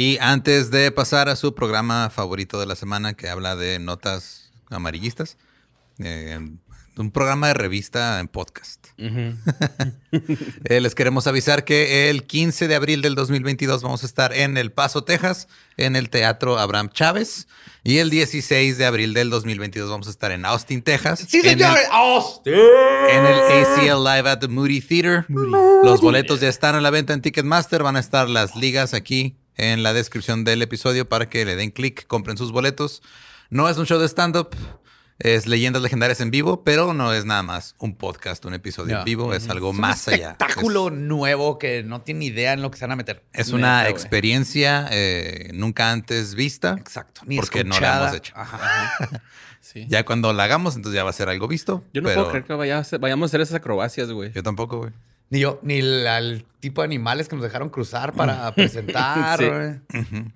Y antes de pasar a su programa favorito de la semana que habla de notas amarillistas, eh, un programa de revista en podcast. Eh, les queremos avisar que el 15 de abril del 2022 vamos a estar en El Paso, Texas, en el Teatro Abraham Chávez. Y el 16 de abril del 2022 vamos a estar en Austin, Texas. Sí, en el- señor. Austin. en el ACL Live at the Moody Theater. Los boletos ya están a la venta en Ticketmaster. Van a estar las ligas aquí en la descripción del episodio para que le den clic, compren sus boletos. No es un show de stand-up, es leyendas legendarias en vivo, pero no es nada más un podcast, un episodio No. en vivo. Es algo Es un más allá. espectáculo nuevo que no tiene idea en lo que se van a meter. Es, una Neta, experiencia eh, nunca antes vista. Exacto. Ni porque no la escuchada. hemos hecho. Ajá. Sí. Ya cuando la hagamos, entonces ya va a ser algo visto. Yo no pero puedo creer que vaya a hacer- vayamos a hacer esas acrobacias, güey. Yo tampoco, güey. Ni yo, ni la- el tipo de animales que nos dejaron cruzar para presentar.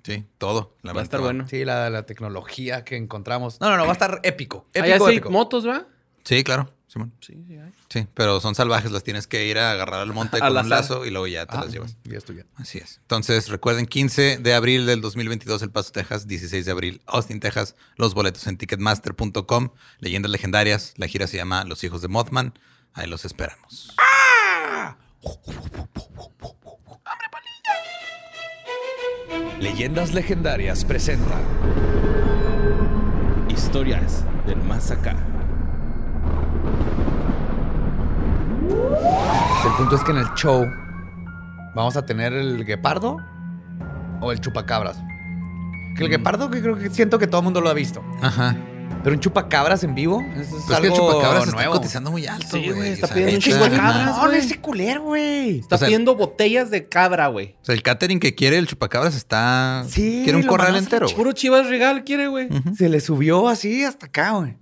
Sí. todo. La Va a estar verdad. bueno. Sí, la, la tecnología que encontramos. No, no, no, va a estar épico. Hay Épico, épico. motos, ¿va? Sí, claro. Simón. Sí, sí hay. Sí, pero son salvajes, las tienes que ir a agarrar al monte con un lazo y luego ya te Ah, las llevas. Ya estoy bien. Así es. Entonces, recuerden, 15 de abril del 2022, El Paso, Texas. 16 de abril, Austin, Texas. Los boletos en ticketmaster.com. Leyendas legendarias. La gira se llama Los Hijos de Mothman. Ahí los esperamos. Leyendas Legendarias presenta Historias del más acá. El punto es que en el show vamos a tener el guepardo o el chupacabras. Que el guepardo que creo que siento que todo el mundo lo ha visto. Ajá. Pero un chupacabras en vivo, eso es Pues es que el chupacabras está cotizando muy alto, Sí, güey. está pidiendo un neta. chingo de cabras, No, ese culero, güey. Está O sea- pidiendo botellas de cabra, güey. O sea, el catering que quiere el chupacabras está... Sí, Quiere un corral entero. Puro Chivas Regal quiere, güey. Se le subió así hasta acá, güey.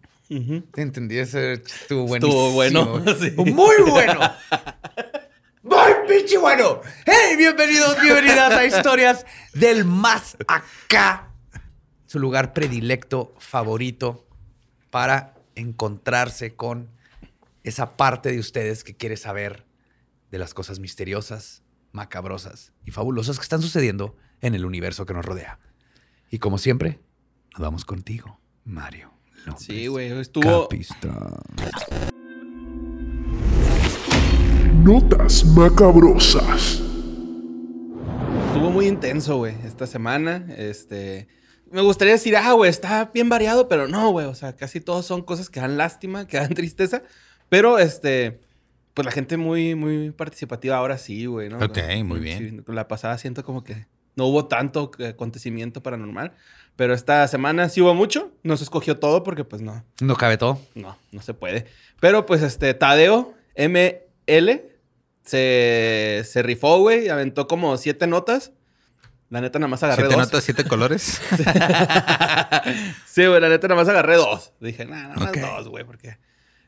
Te entendí, ese estuvo buenísimo. Estuvo bueno, sí. Muy bueno. Muy pinche bueno. Hey, bienvenidos, bienvenidas a Historias del Más Acá. Su lugar predilecto, favorito, para encontrarse con esa parte de ustedes que quiere saber de las cosas misteriosas, macabrosas y fabulosas que están sucediendo en el universo que nos rodea. Y como siempre, nos vamos contigo, Mario. López Sí, güey. Estuvo. Capistrán. Notas macabrosas. Estuvo muy intenso, güey, esta semana. Este. Me gustaría decir, ah, güey, está bien variado, pero no, güey. O sea, casi todos son cosas que dan lástima, que dan tristeza. Pero, este. Pues la gente muy, muy participativa ahora sí, güey, ¿no? Ok, muy bien. Sí, la pasada siento como que no hubo tanto eh, acontecimiento paranormal. Pero esta semana sí hubo mucho. No se escogió todo porque, pues, no. No cabe todo. No, no se puede. Pero pues este, Tadeo ML se, se rifó, güey. Aventó como siete notas. La neta nada más agarré ¿Siete dos. notas, siete colores? sí, güey, la neta nada más agarré dos. Dije, nada, nada más dos, güey, porque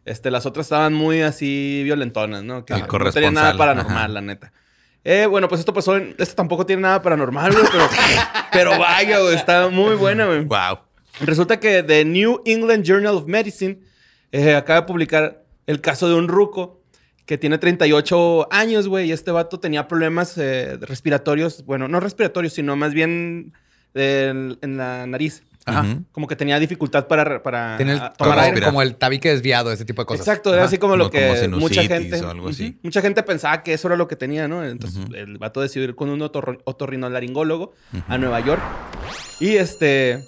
este, las otras estaban muy así violentonas, ¿no? Que El no tenía nada paranormal, ajá. la neta. Eh, bueno, pues esto pasó en... Esto tampoco tiene nada paranormal, güey, pero, pero vaya, güey, está muy buena, güey. wow. Resulta que The New England Journal of Medicine eh, acaba de publicar el caso de un ruco que tiene 38 años, güey, y este vato tenía problemas eh, respiratorios, bueno, no respiratorios, sino más bien en la nariz. Ajá. Como que tenía dificultad para, para Tiene el, tomar aire como el tabique desviado, ese tipo de cosas. Exacto, era así como lo No que como mucha gente, o algo así. Ujú. mucha gente pensaba que eso era lo que tenía, ¿no? Entonces el vato decidió ir con un otorro- otorrinolaringólogo a Nueva York y este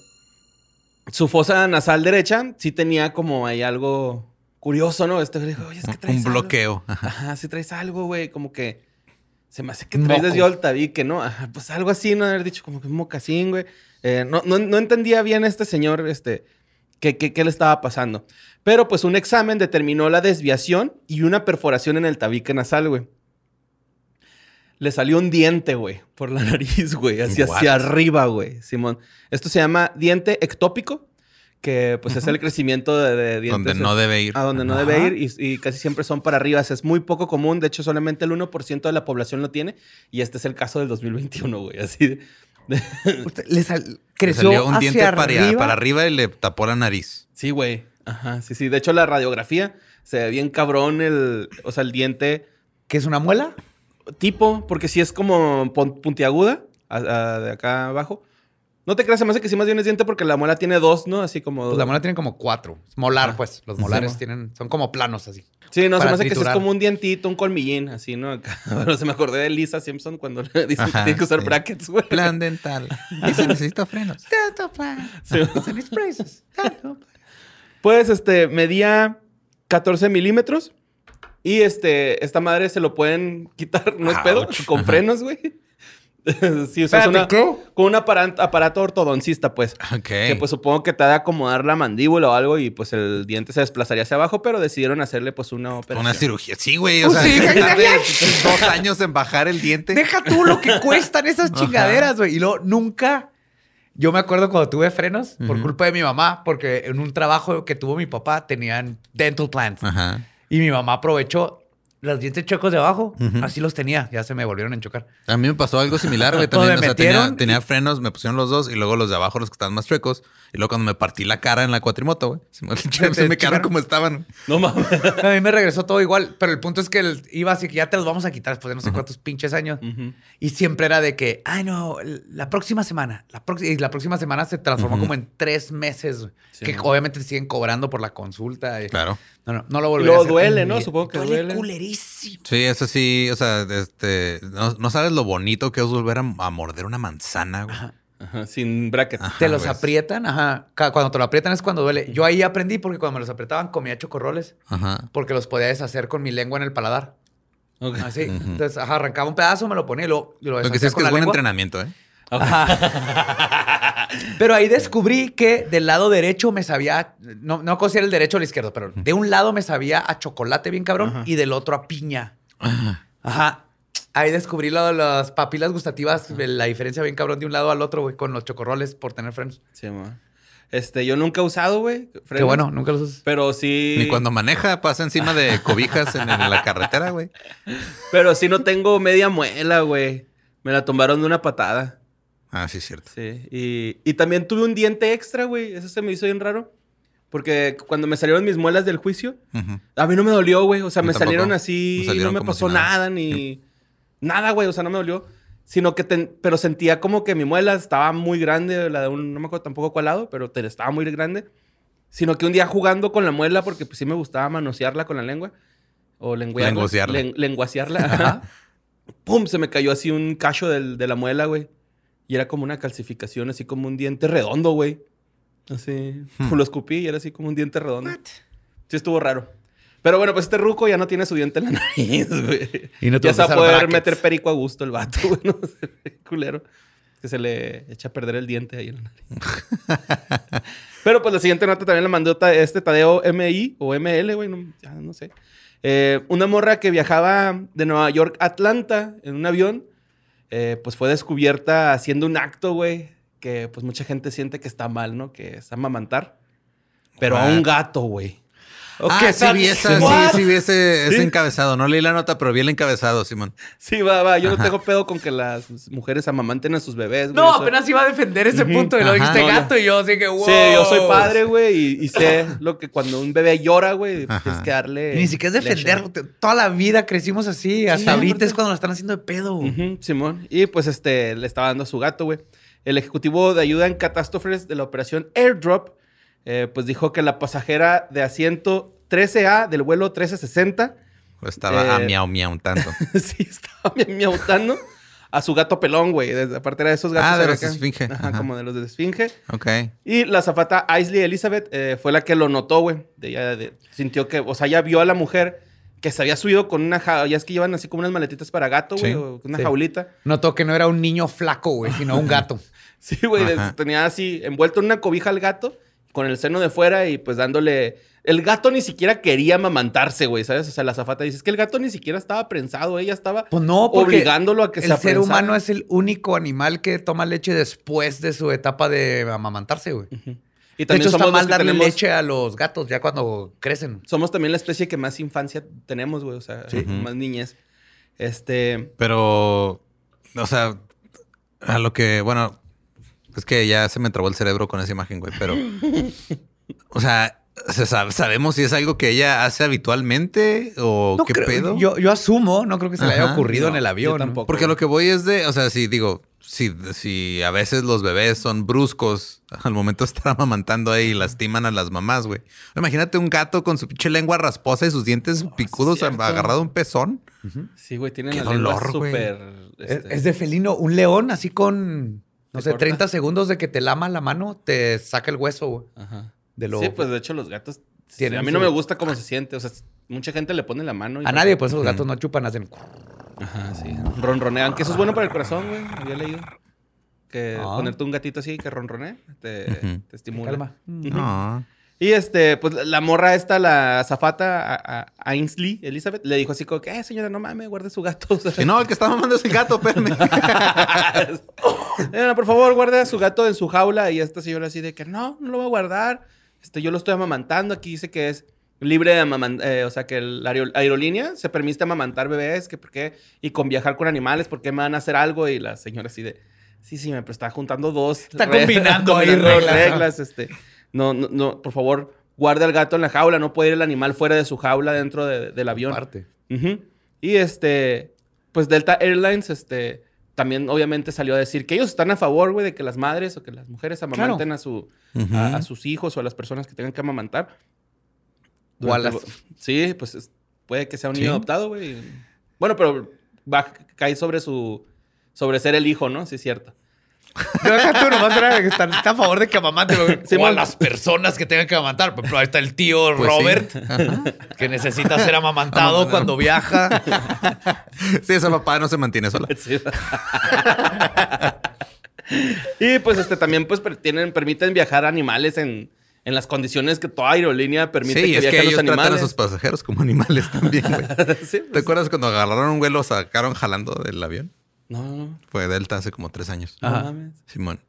su fosa nasal derecha sí tenía como ahí algo curioso, ¿no? Este dijo, oye, es que traes Un algo". bloqueo. Ajá, sí traes algo, güey, como que se me hace que traes desviado el tabique, ¿no? Ajá, pues algo así, ¿no? Haber dicho como que un mocasín, güey. Eh, no, no, no entendía bien este señor, este, qué, qué- qué le estaba pasando. Pero pues un examen determinó la desviación y una perforación en el tabique nasal, güey. Le salió un diente, güey, por la nariz, güey, hacia, hacia arriba, güey, Simón. Esto se llama diente ectópico, que pues es el crecimiento de, de dientes. Donde no debe ir. A donde no Ajá. debe ir y, y casi siempre son para arriba. O sea, es muy poco común. De hecho, solamente el 1% de la población lo tiene. Y este es el caso del 2021, güey. Así de... Le sal- Le creció salió un hacia diente para, arriba. para arriba y le tapó la nariz. Sí, güey. Ajá, sí, sí. De hecho, la radiografía se ve bien cabrón el... O sea, el diente ¿Qué es una muela? tipo, porque sí es como puntiaguda a- a- de acá abajo. No te creas, se me hace que sí más bien es diente porque la muela tiene dos, ¿no? Así como... Pues la muela tiene como cuatro. Es molar, Ah. pues. Los molares Sí. tienen, son como planos así. Sí, no, se me hace que sí es como un dientito, un colmillín, así, ¿no? Pero se me acordé de Lisa Simpson cuando le dicen que tiene que usar sí. brackets, güey. Plan dental. Y se necesita frenos. Sí. Pues, este, medía 14 milímetros. Y este, esta madre se lo pueden quitar, no es pedo, con frenos, güey. sí, una, ¿qué? con un aparato, aparato ortodoncista, pues. Ok. Que pues supongo que te ha de acomodar la mandíbula o algo y pues el diente se desplazaría hacia abajo, pero decidieron hacerle pues una operación. Una cirugía. Sí, güey. O Pues sea, sí, dos años en bajar el diente. Deja tú lo que cuestan esas chingaderas, güey. Y luego nunca. Yo me acuerdo cuando tuve frenos por culpa de mi mamá, porque en un trabajo que tuvo mi papá tenían dental plans. Ajá. Y mi mamá aprovechó los dientes chocos de abajo. Así los tenía. Ya se me volvieron a chocar. A mí me pasó algo similar, güey. También, me o sea, tenía, frenos, me pusieron los dos y luego los de abajo, los que estaban más chuecos. Y luego cuando me partí la cara en la cuatrimoto, güey, se me, se me quedaron como estaban. No mames. A mí me regresó todo igual, pero el punto es que el- iba así que ya te los vamos a quitar después de no sé cuántos pinches años. Y siempre era de que, ay, no, la próxima semana. La próxima y la próxima semana se transformó como en tres meses, güey. Sí, que man. obviamente te siguen cobrando por la consulta. y- Claro. No, no, no lo volveré a hacer. duele, ¿no? mi- Supongo que duele. duele. culerísimo. Sí, eso sí, o sea, este, no, no sabes lo bonito que es volver a, a morder una manzana, güey. Ajá, sin brackets. Ajá, Te los aprietan, ajá. Cuando te lo aprietan es cuando duele. Yo ahí aprendí porque cuando me los apretaban comía chocorroles Ajá. porque los podía deshacer con mi lengua en el paladar. Ok. Así. Entonces, ajá, arrancaba un pedazo, me lo ponía y lo, y lo Lo que sí deshacía es que es buen lengua. entrenamiento, ¿eh? Pero ahí descubrí que del lado derecho me sabía, no, no considero el derecho o el izquierdo, pero de un lado me sabía a chocolate bien cabrón y del otro a piña. Ajá. Ahí descubrí lo de las papilas gustativas, la diferencia bien cabrón de un lado al otro, güey, con los chocorroles por tener frenos. Sí, ma. Este, yo nunca he usado, güey. Qué bueno, nunca los usas. Pero sí. Ni cuando maneja pasa encima de cobijas en, en la carretera, güey. Pero sí no tengo media muela, güey. Me la tumbaron de una patada. Ah, sí, cierto. Sí. Y, y también tuve un diente extra, güey. Eso se me hizo bien raro. Porque cuando me salieron mis muelas del juicio, a mí no me dolió, güey. O sea, me tampoco. salieron así, Me salieron no me pasó si nada. nada, ni nada, güey. O sea, no me dolió. Sino que, ten- pero sentía como que mi muela estaba muy grande, la de un, no me acuerdo tampoco cuál lado, pero te- estaba muy grande. Sino que un día jugando con la muela, porque pues sí me gustaba manosearla con la lengua. O. Lenguasearla. len- lenguasearla. ¡Pum! Se me cayó así un cacho del- de la muela, güey. Y era como una calcificación, así como un diente redondo, güey. Así. Hmm. Lo escupí y era así como un diente redondo. Sí, estuvo raro. Pero bueno, pues este ruco ya no tiene su diente en la nariz, güey. Y no te ya vas se a va a poder brackets. meter perico a gusto el vato, güey. No sé, culero. Que se le echa a perder el diente ahí en la nariz. Pero pues la siguiente nota también la mandó este Tadeo MI o ML, güey. No, ya no sé. Eh, una morra que viajaba de Nueva York a Atlanta en un avión, eh, pues fue descubierta haciendo un acto, güey, que pues mucha gente siente que está mal, ¿no? Que es amamantar. Pero a un gato, güey. Ah, sí vi, esa, What? sí, sí vi ese, ese Sí. encabezado. No leí la nota, pero vi el encabezado, Simón. Sí, va, va. Yo no tengo pedo con que las mujeres amamanten a sus bebés, güey. No, Eso- apenas iba a defender ese punto y lo dijiste No, gato y yo así que wow. Sí, yo soy padre, güey, y, y sé lo que cuando un bebé llora, güey, Ajá. tienes que darle. Y ni siquiera es defender. leche. Toda la vida crecimos así. Hasta Sí, ahorita aparte. es cuando lo están haciendo de pedo. Ujú, Simón. Y pues este le estaba dando a su gato, güey. El ejecutivo de ayuda en catástrofes de la operación Airdrop, eh, pues dijo que la pasajera de asiento 13A del vuelo 1360, Estaba a Eh, miau miau tanto. sí, estaba mi- miautando a su gato pelón, güey. Aparte era de esos gatos. Ah, de los de esfinge. Ajá, Ajá. como de los de esfinge. Ok. Y la zafata Aisley Elizabeth eh, fue la que lo notó, güey. Ella de- sintió que, o sea, ya vio a la mujer que se había subido con una jaula. Ya es que llevan así como unas maletitas para gato, güey, Sí. o una Sí. jaulita. Notó que no era un niño flaco, güey, sino un gato. Sí, güey, tenía así envuelto en una cobija al gato con el seno de fuera y pues dándole... El gato ni siquiera quería amamantarse, güey, ¿sabes? O sea, la azafata dice, es que el gato ni siquiera estaba prensado, ella estaba Pues no, porque obligándolo a que el se ser aprensara. humano es el único animal que toma leche después de su etapa de amamantarse, güey. Y De también hecho, está somos mal que darle tenemos- leche a los gatos ya cuando crecen. Somos también la especie que más infancia tenemos, güey, o sea, más niñez. Este... Pero, o sea, a lo que, bueno, es que ya se me trabó el cerebro con esa imagen, güey, pero, o sea, se sabe- ¿sabemos si es algo que ella hace habitualmente o No qué creo- pedo? Yo, yo asumo, no creo que se le haya ocurrido en el avión. tampoco. Porque a lo que voy es de, o sea, si digo, si, si a veces los bebés son bruscos al momento de estar amamantando ahí y lastiman a las mamás, güey. Imagínate un gato con su pinche lengua rasposa y sus dientes picudos agarrado a un pezón. Sí, güey, tienen Qué la dolor, güey. súper... Es, este, es de felino. Un león así con, no ¿Te sé, corta? 30 segundos de que te lama la mano, te saca el hueso, güey. Ajá. De lo... Sí, pues de hecho los gatos... Tienen a mí no me gusta cómo se siente. O sea, mucha gente le pone la mano. y- A nadie, pues esos gatos no chupan, hacen... Ajá, sí. Ronronean, que eso es bueno para el corazón, güey. Había leído. Que Ah. ponerte un gatito así que ronronee te, te estimula. Calma. No. Y este, pues la- morra esta, la zafata, a, a- Ainsley, Elizabeth, le dijo así como que, eh, señora, no mames, guarde su gato. O sea, Si no, el que está mamando es el gato, espérame. "Señora, por favor, guarde a su gato en su jaula. Y esta señora así de que no, no lo voy a guardar. Este, yo lo estoy amamantando. Aquí dice que es libre de amamantar, o sea, que la aerolínea se permite amamantar bebés, que por qué, y con viajar con animales, ¿por qué me van a hacer algo? Y la señora así de, sí, sí, me pero está juntando dos. Está combinando ahí reglas. reglas, este. No, no, no, por favor, guarde al gato en la jaula. No puede ir el animal fuera de su jaula dentro de- del avión. Aparte. Y este, pues Delta Airlines, este, también obviamente salió a decir que ellos están a favor, güey, de que las madres o que las mujeres amamanten a, su, a, a sus hijos o a las personas que tengan que amamantar. O a las- Sí, pues es- puede que sea un Sí. niño adoptado, güey. Bueno, pero va, cae sobre su, sobre ser el hijo, ¿no? Sí, es cierto. Yo acá tú nomás era que está, está a favor de que amamanten güey. Sí, o a man. las personas que tengan que amamantar. Por ejemplo, ahí está el tío Pues sí. Robert, que necesita ser amamantado cuando viaja. Sí, esa papá no se mantiene sola. Sí. y pues este también pues tienen, permiten viajar animales en, en las condiciones que toda aerolínea permite Sí, que es que ellos los tratan a animales. sus pasajeros como animales también, güey. Sí, ¿Te pues, acuerdas cuando agarraron un vuelo, sacaron jalando del avión? No, no, Fue Delta hace como tres años. no mames. Simón.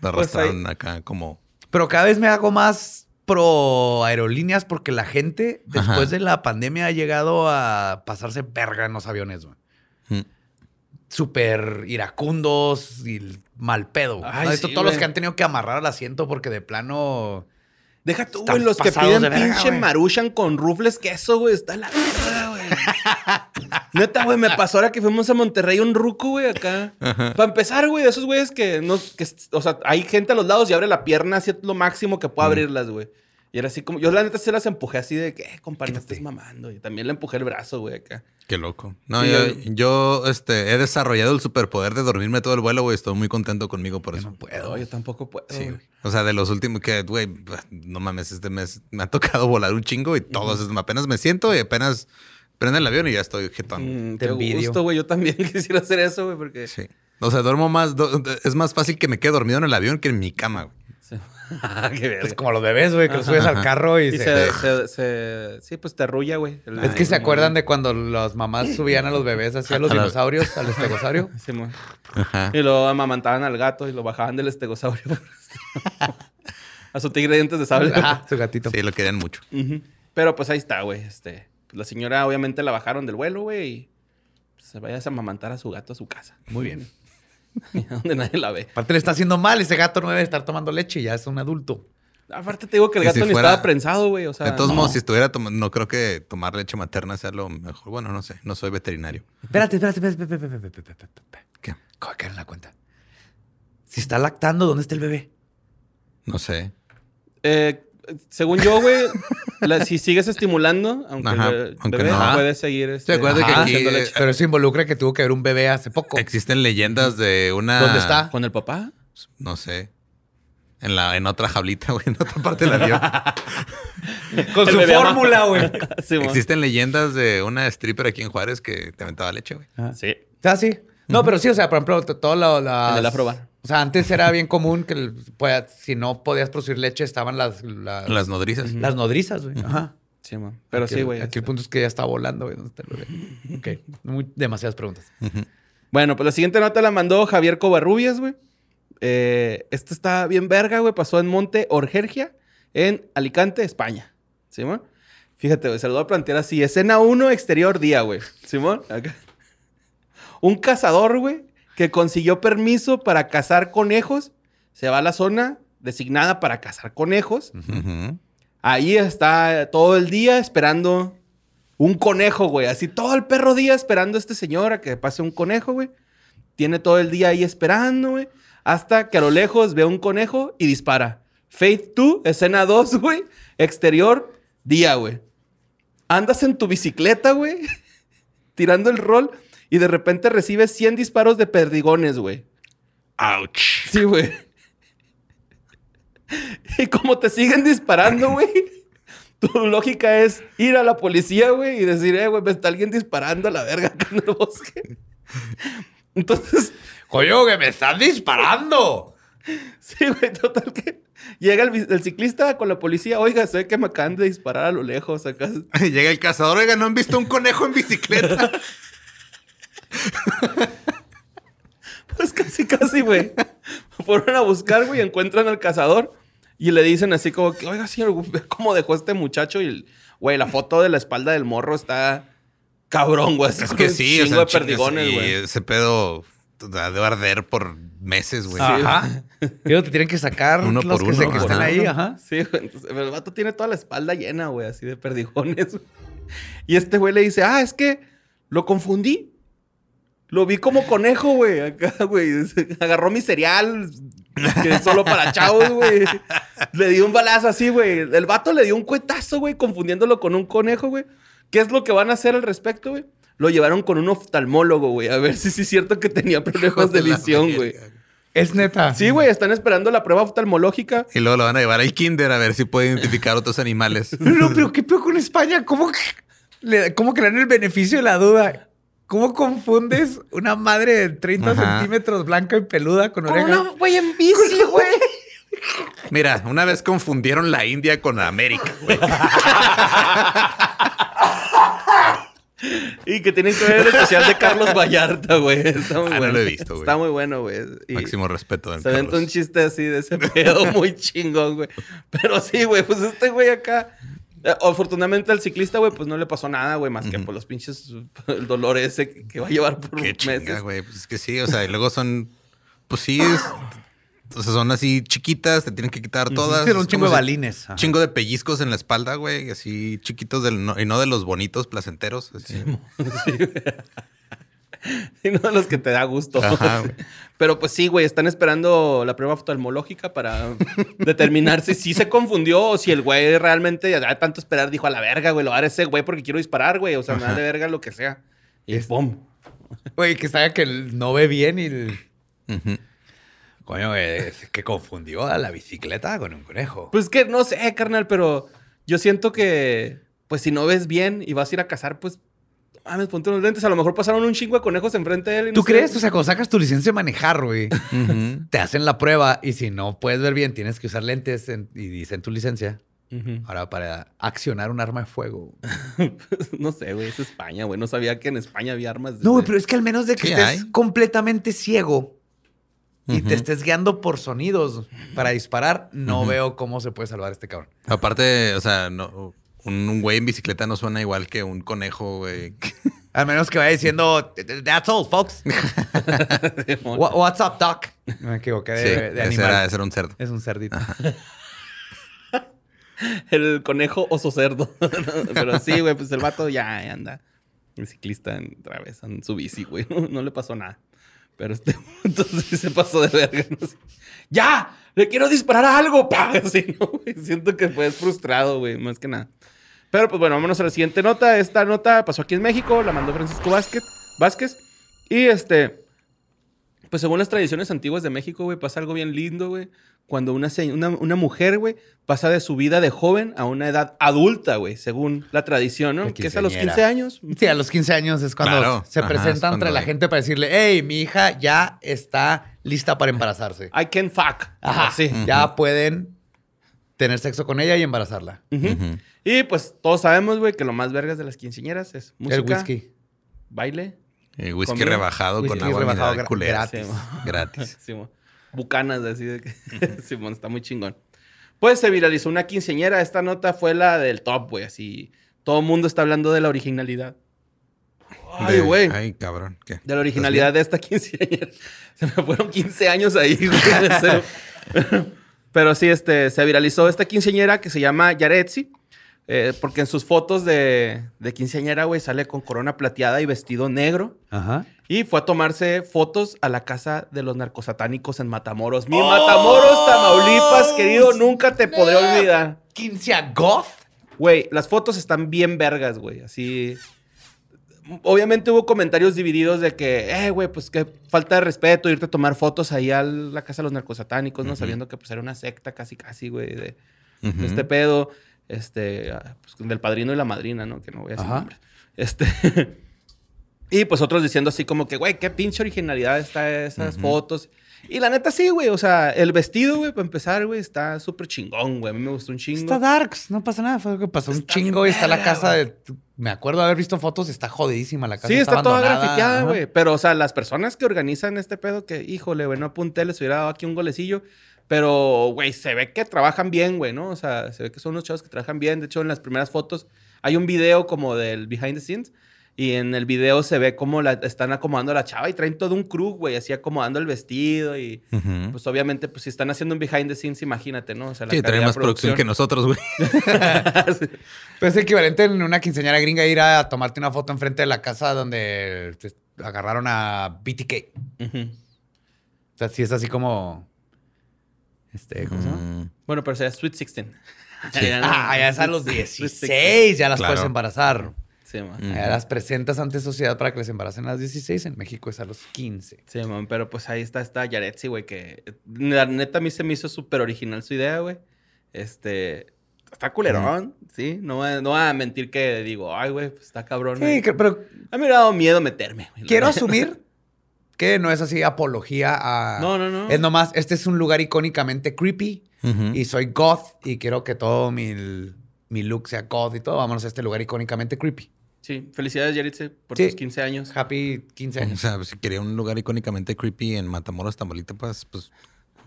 Lo Pues arrastraron acá como... Pero cada vez me hago más pro aerolíneas porque la gente, después Ajá. de la pandemia, ha llegado a pasarse verga en los aviones, güey. Mm. Súper iracundos y mal pedo. güey. Ay, ¿No? Esto, sí, todos los que han tenido que amarrar al asiento porque de plano. Deja tú, güey, los que piden verga, pinche güey. maruchan con rufles queso, güey, está la verga. Neta, güey, me pasó ahora que fuimos a Monterrey un ruco, güey, acá. Para empezar, güey, de esos güeyes que no, que, o sea, hay gente a los lados y abre la pierna así lo máximo que pueda abrirlas, güey. Y era así como, yo la neta se las empujé así de que, eh, compadre, no estés mamando. Y también le empujé el brazo, güey, acá. Qué loco. No, Sí, yo, yo- este, he desarrollado el superpoder de dormirme todo el vuelo, güey. Estoy muy contento conmigo por eso. No puedo. Yo tampoco puedo. Sí, güey. O sea, de los últimos que, güey, no mames, este mes me ha tocado volar un chingo y todos, apenas me siento y apenas prende el avión y ya estoy jetón. Mm, Te envidio. gusto, güey. Yo también quisiera hacer eso, güey, porque... Sí. O sea, duermo más, do- es más fácil que me quede dormido en el avión que en mi cama, güey. Sí. Es como los bebés, güey, que los subes al carro y, Y se. se, se- se- Sí, pues te arrulla, güey. El- Es que se acuerdan de cuando las mamás subían a los bebés así a los dinosaurios, al estegosaurio. Sí. Ajá. Y lo amamantaban al gato y lo bajaban del estegosaurio. a su tigre de dientes de sable. Ah, su gatito. Sí, lo querían mucho. Pero pues ahí está, güey. Este, la señora obviamente la bajaron del vuelo, güey. Y se vaya a amamantar a su gato a su casa. Muy bien. Donde nadie la ve. Aparte le está haciendo mal, ese gato no debe estar tomando leche, ya es un adulto. Aparte te digo que el gato si ni fuera- estaba prensado, güey. O sea, de todos no. modos, si estuviera tomando, no creo que tomar leche materna sea lo mejor. Bueno, no sé, no soy veterinario. Espérate, espérate, espérate, espérate, espérate, espérate, espérate, espérate. ¿Qué? ¿Cómo caer en la cuenta? Si está lactando, ¿dónde está el bebé? No sé. Eh, según yo, güey, la- si sigues estimulando, aunque Ajá, el aunque bebé no. puede seguir. Este, acuerda que aquí eh. Pero eso involucra que tuvo que haber un bebé hace poco. existen leyendas de una. ¿Dónde está? ¿Con el papá? No sé. En la, en otra jaulita, güey, en otra parte del avión. Con El su fórmula, güey. Sí. Existen leyendas de una stripper aquí en Juárez que te aventaba leche, güey. Sí. Ah, sí. No, pero sí, o sea, por ejemplo, todo lo, las- En el afrobar. O sea, antes era bien común que el- pueda- si no podías producir leche, estaban las, las, Las nodrizas. las nodrizas, güey. Ajá. Sí, man. Pero Aquí sí, güey. Aquí el punto es que ya está volando, güey. Ok. Muy- demasiadas preguntas. Bueno, pues la siguiente nota la mandó Javier Covarrubias, güey. Eh, esto está bien verga, güey. Pasó en Monte Orgergia, en Alicante, España. ¿Simón? Fíjate, güey, se lo voy a plantear así. Escena 1, exterior día, güey. ¿Simón? Acá. Un cazador, güey, que consiguió permiso para cazar conejos, se va a la zona designada para cazar conejos. Ahí está todo el día esperando un conejo, güey. Así todo el perro día esperando a este señor a que pase un conejo, güey. Tiene todo el día ahí esperando, güey. Hasta que a lo lejos ve un conejo y dispara. Faith 2, escena 2, güey. Exterior, día, güey. Andas en tu bicicleta, güey. Tirando el rol y de repente recibes 100 disparos de perdigones, güey. Ouch. Sí, güey. Y como te siguen disparando, güey, tu lógica es ir a la policía, güey, y decir, eh, güey, me está alguien disparando a la verga acá en el bosque. Entonces, ¡Coño, que me están disparando! sí, güey, total que llega el, el ciclista con la policía, oiga, sé que me acaban de disparar a lo lejos acá. Llega el cazador, oiga, ¿no han visto un conejo en bicicleta? Pues casi, casi, güey. Fueron a buscar, güey, encuentran al cazador y le dicen así como que, oiga, señor, cómo dejó este muchacho y, el- güey, la foto de la espalda del morro está cabrón, güey. así es que sí, o chingo sea, de perdigones, güey. ese pedo debe arder por meses, güey. Ajá. Pero te tienen que sacar Uno los por que, se- uno, que están ajá. ahí, ajá. Sí, güey. Entonces, el vato tiene toda la espalda llena, güey, así de perdigones. güey. Y este güey le dice, ah, es que lo confundí. Lo vi como conejo, güey. Acá, güey. Agarró mi cereal, que es solo para chavos, güey. Le dio un balazo así, güey. El vato le dio un cuetazo, güey, confundiéndolo con un conejo, güey. ¿Qué es lo que van a hacer al respecto, güey? Lo llevaron con un oftalmólogo, güey. A ver si sí es cierto que tenía problemas de visión, güey. Es neta. Sí, güey. Están esperando la prueba oftalmológica. Y luego lo van a llevar al kinder a ver si puede identificar otros animales. No, pero ¿qué peor con España? ¿Cómo que le, cómo que le dan el beneficio de la duda? ¿Cómo confundes una madre de 30 Ajá. centímetros blanca y peluda con Con oreja? una güey en bici, güey. Mira, una vez confundieron la India con América, güey. Y que tienen que ver el especial de Carlos Vallarta, güey. Está muy Ah, no bueno. lo he visto, güey. Está muy bueno, güey. Y Máximo respeto. Se aventó un chiste así de ese pedo muy chingón, güey. Pero sí, güey, pues este güey acá. Eh, Afortunadamente al ciclista, güey, pues no le pasó nada, güey, más que por los pinches, el dolor ese que, va a llevar por Qué meses. chinga, güey. Pues es que sí, o sea, y luego son. Pues sí, es- o sea, son así chiquitas, te tienen que quitar todas. Sí, era un Es chingo como de si- balines. Ajá. Chingo de pellizcos en la espalda, güey, así chiquitos del no- y no de los bonitos placenteros. así. Y no de los que te da gusto. Ajá, güey. Pero pues sí, güey, están esperando la prueba oftalmológica para determinar si sí se confundió o si el güey realmente, de tanto esperar, dijo a la verga, güey, lo haré ese güey porque quiero disparar, güey. O sea, me da de verga lo que sea. Y ¡pum! Güey, que sabe que el- no ve bien y... el-. Coño, güey, es que confundió a la bicicleta con un conejo. Pues que no sé, carnal, pero yo siento que, pues si no ves bien y vas a ir a cazar, pues, mames, ponte unos lentes. A lo mejor pasaron un chingo de conejos enfrente de él. y no ¿Tú sé. crees? O sea, cuando sacas tu licencia de manejar, güey, te hacen la prueba y si no puedes ver bien, tienes que usar lentes en- y dice en tu licencia. Ahora, para accionar un arma de fuego. no sé, güey, es España, güey. No sabía que en España había armas. No, güey, pero es que al menos de que Sí estés hay. completamente ciego y te estés guiando por sonidos para disparar, no veo cómo se puede salvar este cabrón. Aparte, o sea, no, un, un güey en bicicleta no suena igual que un conejo, güey. Al menos que vaya diciendo, that's all, folks. Wha- What's up, doc? Me equivoqué de, Sí, de ese animal. era, ese era un cerdo. Es un cerdito. El conejo oso cerdo. pero sí, güey, pues el vato ya anda. El ciclista en- otra vez en su bici, güey. No, no le pasó nada. Pero este entonces se pasó de verga. no sé. ¡Ya! ¡Le quiero disparar a algo! ¡Pah! Así, ¿no, güey? Siento que fue frustrado, güey, más que nada. Pero pues bueno, vámonos a la siguiente nota. Esta nota pasó aquí en México, la mandó Francisco Vázquez. Vázquez y este. Pues según las tradiciones antiguas de México, güey, pasa algo bien lindo, güey. cuando una, una, una mujer, güey, pasa de su vida de joven a una edad adulta, güey, según la tradición, ¿no? La Que es a los quinceañera. 15 años. Sí, a los 15 años es cuando Claro. se Ajá, presenta es cuando entre la gente para decirle, hey, mi hija ya está lista para embarazarse. I can fuck. Ajá, Sí. ya pueden tener sexo con ella y embarazarla. Y pues todos sabemos, güey, que lo más vergas de las quinceañeras es música, El whisky. baile, Eh, whisky Comida. rebajado Whisky con agua rebajado gra- culera. gratis. Sí. Gratis. Simón. Bucanas, así de que. Simón, está muy chingón. Pues se viralizó una quinceañera. Esta nota fue la del top, güey. Así. Todo el mundo está hablando de la originalidad. Ay, güey. Ay, cabrón. ¿Qué? De la originalidad de esta quinceañera. Se me fueron 15 años ahí, güey. Pero sí, este, se viralizó esta quinceañera que se llama Yaretsi. eh, porque en sus fotos de, de quinceañera, güey, sale con corona plateada y vestido negro. Ajá. Y fue a tomarse fotos a la casa de los narcosatánicos en Matamoros. Mi Matamoros, Tamaulipas, querido, nunca te podré olvidar. 15 a goth. Güey, las fotos están bien vergas, güey. Así. Obviamente hubo comentarios divididos de que, eh, güey, pues qué falta de respeto irte a tomar fotos ahí a la casa de los narcosatánicos, ¿no? Sabiendo que pues era una secta casi, casi, güey, de, este pedo. Este, pues, del padrino y la madrina, ¿no? Que no voy a decir nombres. Este. y pues otros diciendo así como que, güey, qué pinche originalidad está esas fotos. Y la neta sí, güey. O sea, el vestido, güey, para empezar, güey, está súper chingón, güey. A mí me gustó un chingo. Está darks, no pasa nada. Fue lo que pasó un Está chingo y está la casa de. Me acuerdo de haber visto fotos, está jodidísima la casa. Sí, está, toda abandonada. grafiteada, Ajá. güey. Pero, o sea, las personas que organizan este pedo, que, híjole, güey, no apunté, les hubiera dado aquí un golecillo. Pero, güey, se ve que trabajan bien, güey, ¿no? O sea, se ve que son unos chavos que trabajan bien. De hecho, en las primeras fotos hay un video como del behind the scenes. Y en el video se ve cómo la están acomodando a la chava y traen todo un crew, güey, así acomodando el vestido. Y pues obviamente, pues si están haciendo un behind the scenes, imagínate, ¿no? O sea, la Sí, calidad trae de más producción que nosotros, güey. Pues es equivalente en una quinceañera gringa ir a tomarte una foto enfrente de la casa donde te agarraron a BTK. Ujú. O sea, sí es así como. Este, ¿cómo se llama? Mm. Bueno, pero sería Sweet 16. Ah, ya es a los Sweet 16, ya las Claro. puedes embarazar. Sí, man. Mm. Las presentas ante sociedad para que les embaracen a las 16. En México es a los 15. Sí, man, pero pues ahí está esta Yaretsi, güey, que la neta a mí se me hizo súper original su idea, güey. Este, está culerón, ¿sí? No, no voy a mentir que digo, ay, güey, pues está cabrón. Sí, güey". que- pero A mí me ha dado miedo meterme. güey, quiero asumir que no es así apología a. No, no, no. Es nomás, este es un lugar icónicamente creepy y soy goth y quiero que todo mi, mi look sea goth y todo. Vámonos a este lugar icónicamente creepy. Sí, felicidades, Yaretsi, por Sí. tus 15 años. Happy 15 O años. sea, si quería un lugar icónicamente creepy en Matamoros, Tamaulipas, pues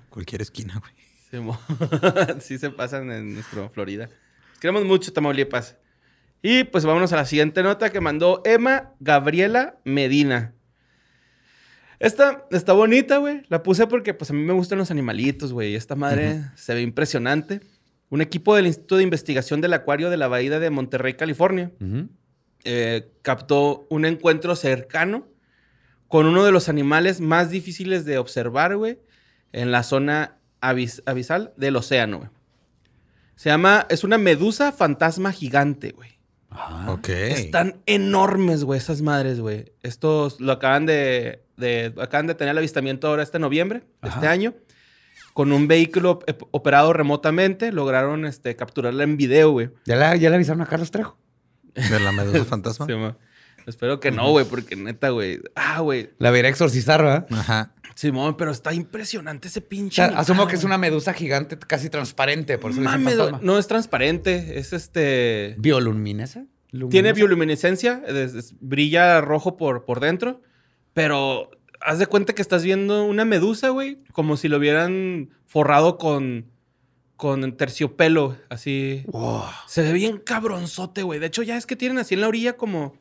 cualquier esquina, güey. Sí, sí se pasan en nuestro Florida. Queremos mucho Tamaulipas. Y pues vámonos a la siguiente nota que mandó Emma Gabriela Medina. Esta está bonita, güey. La puse porque pues a mí me gustan los animalitos, güey. Esta madre se ve impresionante. Un equipo del Instituto de Investigación del Acuario de la Bahía de Monterrey, California, Ujú. Eh, captó un encuentro cercano con uno de los animales más difíciles de observar, güey, en la zona abis- abisal del océano, güey. Se llama, es una medusa fantasma gigante, güey. Ok. Están enormes, güey, esas madres, güey. Estos lo acaban de, de- acaban de tener el avistamiento ahora este noviembre de este año. Con un vehículo op- operado remotamente, lograron este, capturarla en video, güey. ¿Ya, la- ¿Ya le avisaron a Carlos Trejo? De la medusa fantasma. Sí, ma. Espero que no, güey, porque neta, güey. Ah, güey. La veré exorcizar, ¿verdad? Ajá. Simón, pero está impresionante ese O pinche. sea, asumo que es una medusa gigante, casi transparente, por eso dicen Mames, fantasma. güey, no es transparente, es este. ¿Bioluminescencia? Tiene ¿Luminosa? bioluminescencia, es- es- brilla rojo por, por dentro, pero haz de cuenta que estás viendo una medusa, güey, como si lo hubieran forrado con, con terciopelo, así. Se ve bien cabronzote, güey. De hecho, ya es que tienen así en la orilla como.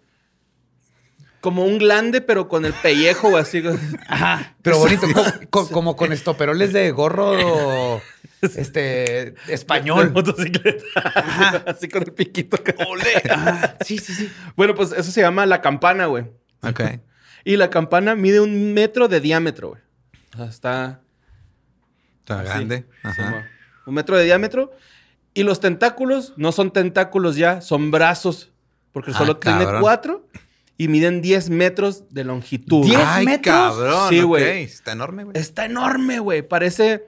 Como un glande, pero con el pellejo, así. güey. Pero bonito, co- co- como con estoperoles de gorro este De español. motocicleta. Así con el piquito. acá. Ajá, sí, sí, sí. Bueno, pues eso se llama la campana, güey. Ok. Y la campana mide un metro de diámetro, güey. O sea, está... Está grande. Sí, Ajá. Un metro de diámetro. Y los tentáculos no son tentáculos ya, son brazos. Porque Ah, solo tiene cuatro y miden 10 metros de longitud. ¿Diez? Ay, metros? cabrón. Sí, güey. Está enorme, güey. Está enorme, güey. Parece...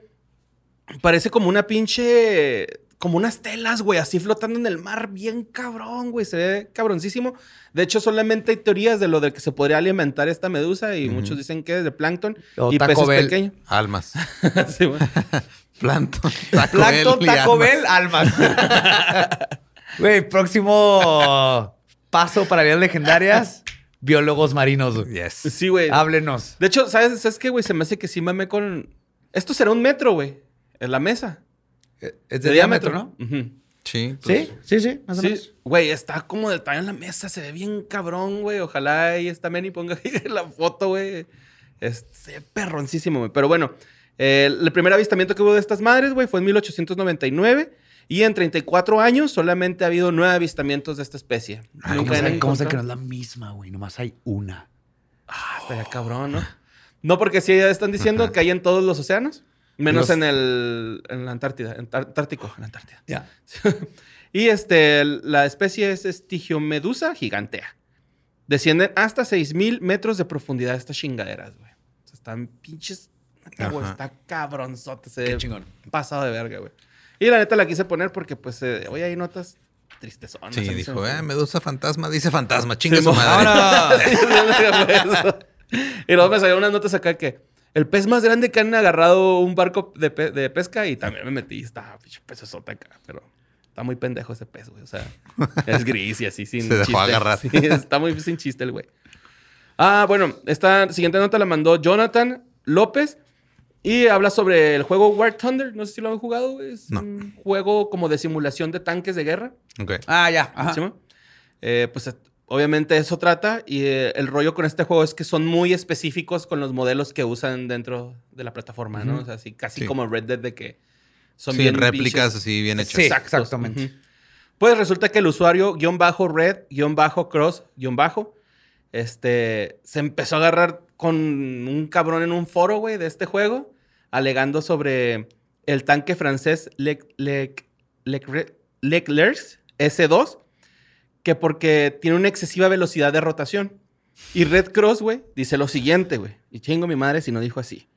parece como una pinche. Como unas telas, güey, así flotando en el mar, bien cabrón, güey. Se ve cabroncísimo. De hecho, solamente hay teorías de lo de que se podría alimentar esta medusa y muchos dicen que es de plancton O y Taco peces Bell. pequeños. Almas. Sí, güey. Plankton. Taco Plankton, Bell Taco almas. Bell, almas. Güey, próximo paso para vidas legendarias, biólogos marinos. güey. Yes. Sí, güey. Háblenos. De hecho, ¿sabes, ¿sabes qué, güey? Se me hace que sí mame con. Esto será un metro, güey. En la mesa. Es de diámetro, ¿no? Sí. pues, Sí, sí, sí, más o Sí, menos. güey, está como del tamaño en la mesa, se ve bien cabrón, güey. Ojalá ahí está Manny ponga ahí la foto, güey. Es se ve perroncísimo, güey. Pero bueno, eh, el primer avistamiento que hubo de estas madres, güey, fue en 1899. Y en 34 años solamente ha habido nueve avistamientos de esta especie. ¿Cómo, Nunca han sé, cómo sé que no es la misma, güey? Nomás hay una. Ah, estaría cabrón, ¿no? No, porque sí están diciendo que hay en todos los océanos, menos Los- en el en la Antártida, en Antártico, en la Antártida. Ya. y este, la especie es Estigiomedusa gigantea. Descienden hasta 6000 metros de profundidad estas chingaderas, güey. O sea, están pinches. Neta, güey, Ajá. está cabronzote. Se Qué chingón. pasado de verga, güey. Y la neta la quise poner porque, pues, eh, hoy hay notas tristezonas. Sí, dijo, eh, fue. Medusa fantasma, dice fantasma, chinga Sí, su madre. y luego me salieron unas notas acá que el pez más grande que han agarrado un barco de, pe- de pesca y también me metí. Está pinche pezosota acá, pero está muy pendejo ese pez, güey. O sea, es gris y así sin Se dejó chiste. agarrar. Sí, está muy sin chiste el güey. Ah, bueno, esta siguiente nota la mandó Jonathan López y habla sobre el juego War Thunder. No sé si lo han jugado. Es No. un juego como de simulación de tanques de guerra. Ok. Ah, ya. Ajá. ¿Sí, mo? Eh, pues eh, obviamente eso trata y eh, el rollo con este juego es que son muy específicos con los modelos que usan dentro de la plataforma, ¿no? O sea, así, casi Sí. como Red Dead de que son sí, bien réplicas así bien hechas. Sí, exactamente. Pues resulta que el usuario guion bajo red guion bajo cross guion bajo este se empezó a agarrar con un cabrón en un foro, güey, de este juego, alegando sobre el tanque francés Leclerc S2, que porque tiene una excesiva velocidad de rotación. Y Red Cross, güey, dice lo siguiente, güey. Y chingo mi madre si no dijo así.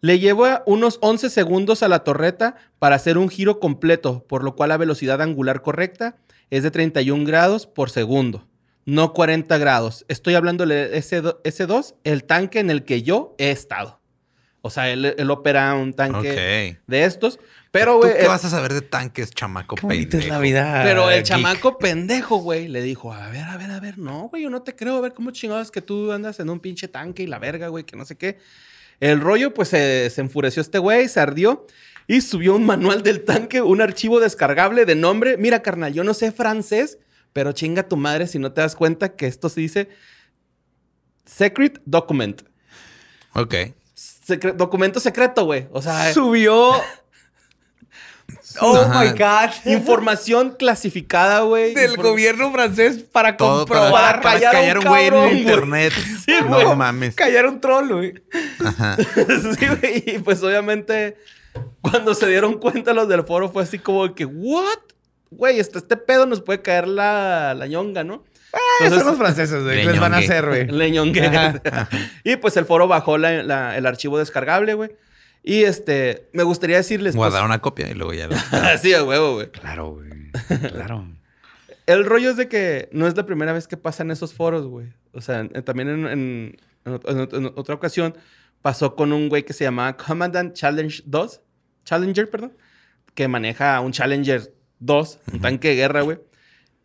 Le lleva unos 11 segundos a la torreta para hacer un giro completo, por lo cual la velocidad angular correcta es de 31 grados por segundo, no 40 grados. Estoy hablando S2, S2, el tanque en el que yo he estado. O sea, él, él opera un tanque de estos. Pero, ¿Tú güey, qué el- vas a saber de tanques, chamaco bonita es la pendejo? vida. pero el geek. chamaco pendejo, güey, le dijo, a ver, a ver, a ver, no, güey, yo no te creo, a ver cómo chingados que tú andas en un pinche tanque y la verga, güey, que no sé qué. El rollo, pues, se, se enfureció este güey, se ardió y subió un manual del tanque, un archivo descargable de nombre. Mira, carnal, yo no sé francés, pero chinga tu madre si no te das cuenta que esto se dice Secret Document. Ok. Secre- documento secreto, güey. O sea, Subió. Oh Ajá. my God. información clasificada, güey. Del gobierno francés para Todo para, comprobar. para callar a un callar un güey en internet. no mames. Callar un troll, güey. Ajá. sí, güey. Y pues obviamente, cuando se dieron cuenta los del foro, fue así como que, ¿what? Güey, este, este pedo nos puede caer la, la ñonga, ¿no? Ah, son los franceses, güey. ¿Qué les van a Leñongue. hacer, güey? Y pues el foro bajó la- la- el archivo descargable, güey. Y este, me gustaría decirles. pues, Guardar una copia y luego ya lo... Así a huevo, güey. Claro, güey. Claro. El rollo es de que no es la primera vez que pasan esos foros, güey. O sea, también en, en- en ot- en ot- en otra ocasión pasó con un güey que se llamaba Commandant Challenge 2. Challenger, perdón. Que maneja un Challenger 2, un tanque de guerra, güey.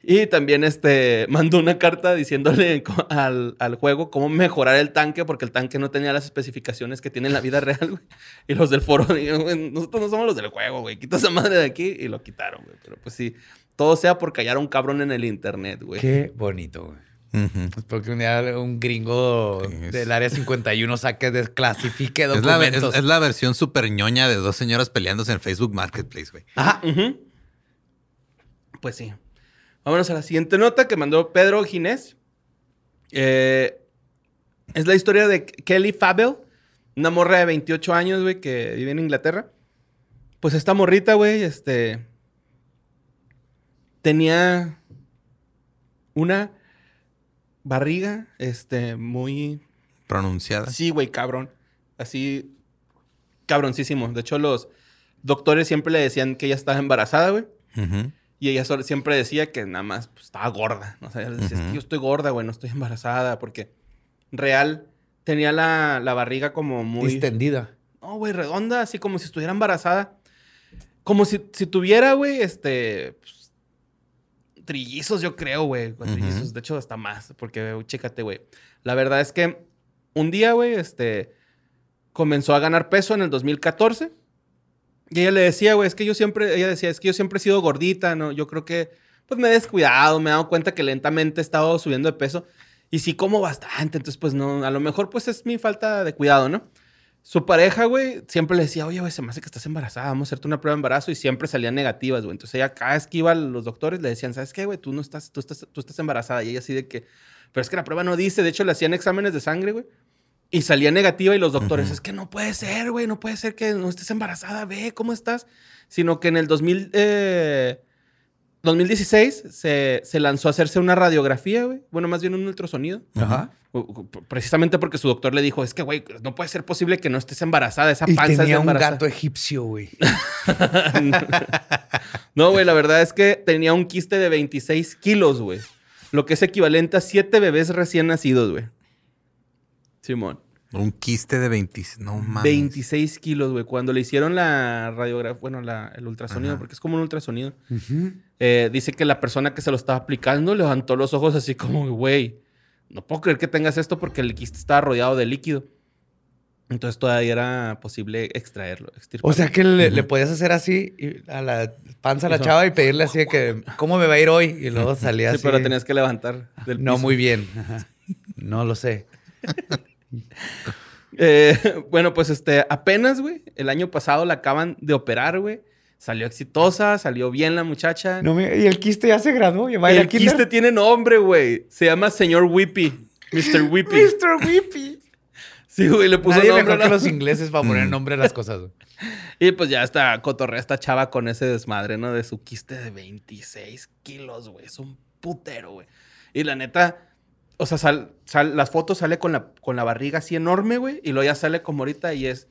Y también este, mandó una carta diciéndole al, al juego cómo mejorar el tanque, porque el tanque no tenía las especificaciones que tiene en la vida real, güey. Y los del foro, dijeron, "Güey, nosotros no somos los del juego, güey. Quita esa madre de aquí. Y lo quitaron, güey. Pero pues sí, todo sea por callar a un cabrón en el internet, güey. Qué bonito, güey. Ujú. Espero que un día un gringo es- del área 51 saque, desclasifique Es la, es, documentos. es la versión súper ñoña de dos señoras peleándose en Facebook Marketplace, güey. Ajá. Pues sí. Vámonos a la siguiente nota que mandó Pedro Ginés. Eh, es la historia de Kelly Fabel, una morra de 28 años, güey, que vive en Inglaterra. Pues esta morrita, güey, este. Tenía una barriga, este, muy Pronunciada. Sí, güey, cabrón. Así, cabroncísimo. De hecho, los, doctores siempre le decían que ella estaba embarazada, güey. Y ella solo- siempre decía que nada más pues, estaba gorda. ¿no? O sea, ella decía, "Es que yo estoy gorda, güey, no estoy embarazada. Porque real tenía la, la barriga como muy... Distendida. No, güey, redonda, así como si estuviera embarazada. Como si, si tuviera, güey, este... pues, trillizos, yo creo, güey. Trillizos, de hecho, hasta más. Porque, chécate, güey. La verdad es que un día, güey, este... Comenzó a ganar peso en el 2014. Y ella le decía, güey, es que yo siempre... Ella decía, es que yo siempre he sido gordita, ¿no? Yo creo que... Pues me he descuidado, me he dado cuenta que lentamente he estado subiendo de peso. Y sí como bastante, entonces pues no, a lo mejor pues es mi falta de cuidado, ¿no? Su pareja, güey, siempre le decía, oye, güey, se me hace que estás embarazada, vamos a hacerte una prueba de embarazo y siempre salían negativas, güey. Entonces ella cada vez que iba a los doctores le decían, ¿sabes qué, güey? Tú no estás, tú estás, tú estás embarazada. Y ella así de que, pero es que la prueba no dice, de hecho le hacían exámenes de sangre, güey. Y salía negativa y los doctores, es que no puede ser, güey, no puede ser que no estés embarazada, ve, ¿cómo estás? Sino que en el 2000, eh, 2016 se, se lanzó a hacerse una radiografía, güey. Bueno, más bien un ultrasonido. Ajá. Precisamente porque su doctor le dijo, es que, güey, no puede ser posible que no estés embarazada, esa Y panza es de tenía un embarazada". gato egipcio, güey. no, güey, la verdad es que tenía un quiste de 26 kilos, güey. Lo que es equivalente a 7 bebés recién nacidos, güey. Simón. Un quiste de 20. No mames. 26 kilos, güey. Cuando le hicieron la radiografía, bueno, la- el ultrasonido, Ajá. porque es como un ultrasonido, eh, dice que la persona que se lo estaba aplicando levantó los ojos así como, güey, no puedo creer que tengas esto porque el quiste estaba rodeado de líquido. Entonces todavía era posible extraerlo. O extirparlo. sea que le, le podías hacer así y a la panza a la chava y pedirle así de que, ¿cómo me va a ir hoy? Y luego salía Sí, así. pero tenías que levantar del No, muy bien. Ajá. No lo sé. Eh, bueno, pues este, apenas, güey, el año pasado la acaban de operar, güey. Salió exitosa, salió bien la muchacha. No y el quiste ya se graduó. Ir el quiste tiene nombre, güey. Se llama señor Whippy. Mr. Whippy. Mr. Whippy. Sí, güey, le puso Nadie nombre. mejor a que la- los ingleses para poner nombre a las cosas. güey. Y pues ya está cotorrea esta chava con ese desmadre, ¿no? De su quiste de 26 kilos, güey. Es un putero, güey. Y la neta, o sea, sal, sal- las fotos sale con la, con la barriga así enorme, güey. Y luego ya sale como ahorita y es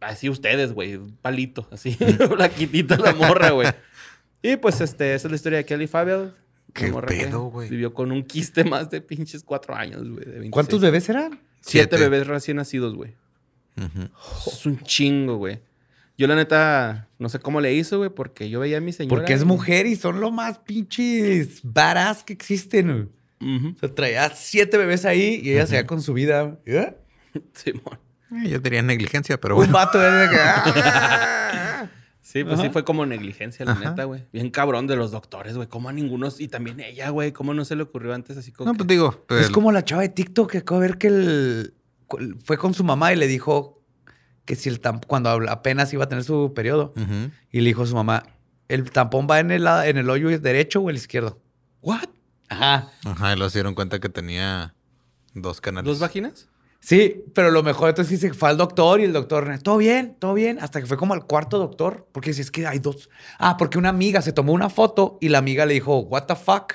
así ustedes, güey. Un palito, así. Blaquitita la morra, güey. Y pues este, esa es la historia de Kelly Fabel. ¿Qué pedo, güey? Vivió con un quiste más de pinches cuatro años, güey. de 26. ¿Cuántos bebés eran? Siete Siete. bebés recién nacidos, güey. Es un chingo, güey. Yo la neta no sé cómo le hizo, güey, porque yo veía a mi señora. Porque es mujer y son lo más pinches badass que existen. güey. O sea, traía siete bebés ahí y ella se iba con su vida. ¿Eh? Simón. Eh, Yo diría negligencia, pero Un bueno. vato de que... "Ah". Sí, pues sí fue como negligencia, la Ajá. neta, güey. Bien cabrón de los doctores, güey. Como a ninguno. Y también ella, güey. ¿Cómo no se le ocurrió antes así como. No, que- pues digo. Es el- como la chava de TikTok que acabo de ver que el- fue con su mamá y le dijo que si el tam- cuando apenas iba a tener su periodo y le dijo a su mamá, el tampón va en el, en el hoyo derecho o el izquierdo. ¿What? Ajá. Ajá, y luego se dieron cuenta que tenía dos canales. ¿Dos vaginas? Sí, pero lo mejor entonces sí se fue al doctor y el doctor, todo bien, todo bien, hasta que fue como al cuarto doctor, porque si es que hay dos. Ah, porque una amiga se tomó una foto y la amiga le dijo, what the fuck.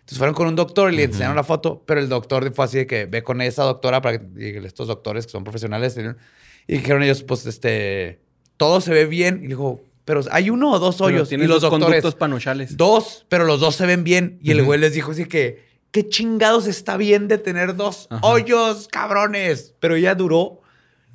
Entonces fueron con un doctor y le enseñaron la foto, pero el doctor fue así de que ve con esa doctora para que estos doctores que son profesionales y dijeron ellos, pues este, todo se ve bien y dijo, pero hay uno o dos hoyos y los dos doctores conductos panochales. Dos, pero los dos se ven bien. Y el güey les dijo así que, ¿qué chingados está bien de tener dos Ajá. hoyos, cabrones? Pero ella duró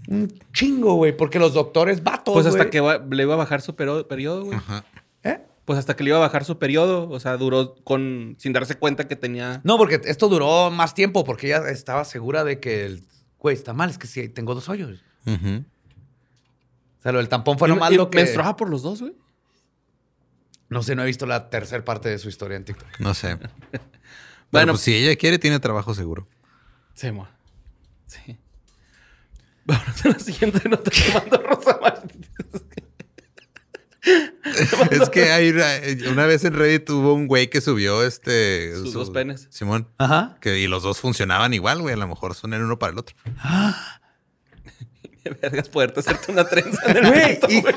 un chingo, güey, porque los doctores vatos, Pues hasta güey. que va- le iba a bajar su periodo, güey. Ajá. ¿Eh? Pues hasta que le iba a bajar su periodo. O sea, duró con. sin darse cuenta que tenía. No, porque esto duró más tiempo, porque ella estaba segura de que, el, güey, está mal, es que sí, tengo dos hoyos. Ujú. O sea, lo del tampón fue nomás y lo que... Menstruaba por los dos, güey. No sé, no he visto la tercera parte de su historia en TikTok. No sé. Bueno, Bueno. pues si ella quiere, tiene trabajo seguro. Sí, mo. Sí. Vamos a la siguiente nota que mandó Rosa Martínez. es que hay una, una vez en Reddit hubo un güey que subió este. Sus su- dos penes. Simón. Ajá. Que, y los dos funcionaban igual, güey. A lo mejor son el uno para el otro. Qué vergas poderte hacerte una trenza en el Güey, pito, y- güey.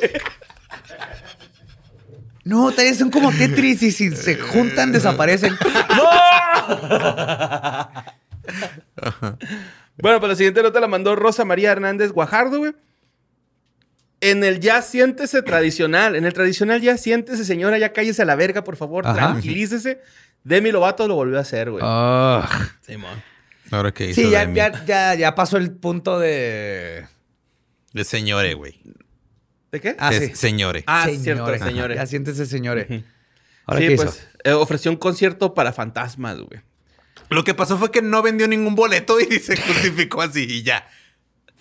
No, también son como Tetris y si se juntan desaparecen. Bueno, pues la siguiente nota la mandó Rosa María Hernández Guajardo, güey. En el ya siéntese tradicional, en el tradicional ya siéntese, señora, ya cállese a la verga, por favor, Ajá. tranquilícese. Demi Lovato lo volvió a hacer, güey. Ah. Simón. Ahora que hizo Sí, ya, Demi. ya, ya, ya pasó el punto de. De señore, güey. ¿De qué? Ah, Es sí. señore. Ah, Señores. cierto, señores. Ya siéntese, señores. Ahora, sí, ¿qué pues hizo? eh, ofreció un concierto para fantasmas, güey. Lo que pasó fue que no vendió ningún boleto y se justificó así y ya.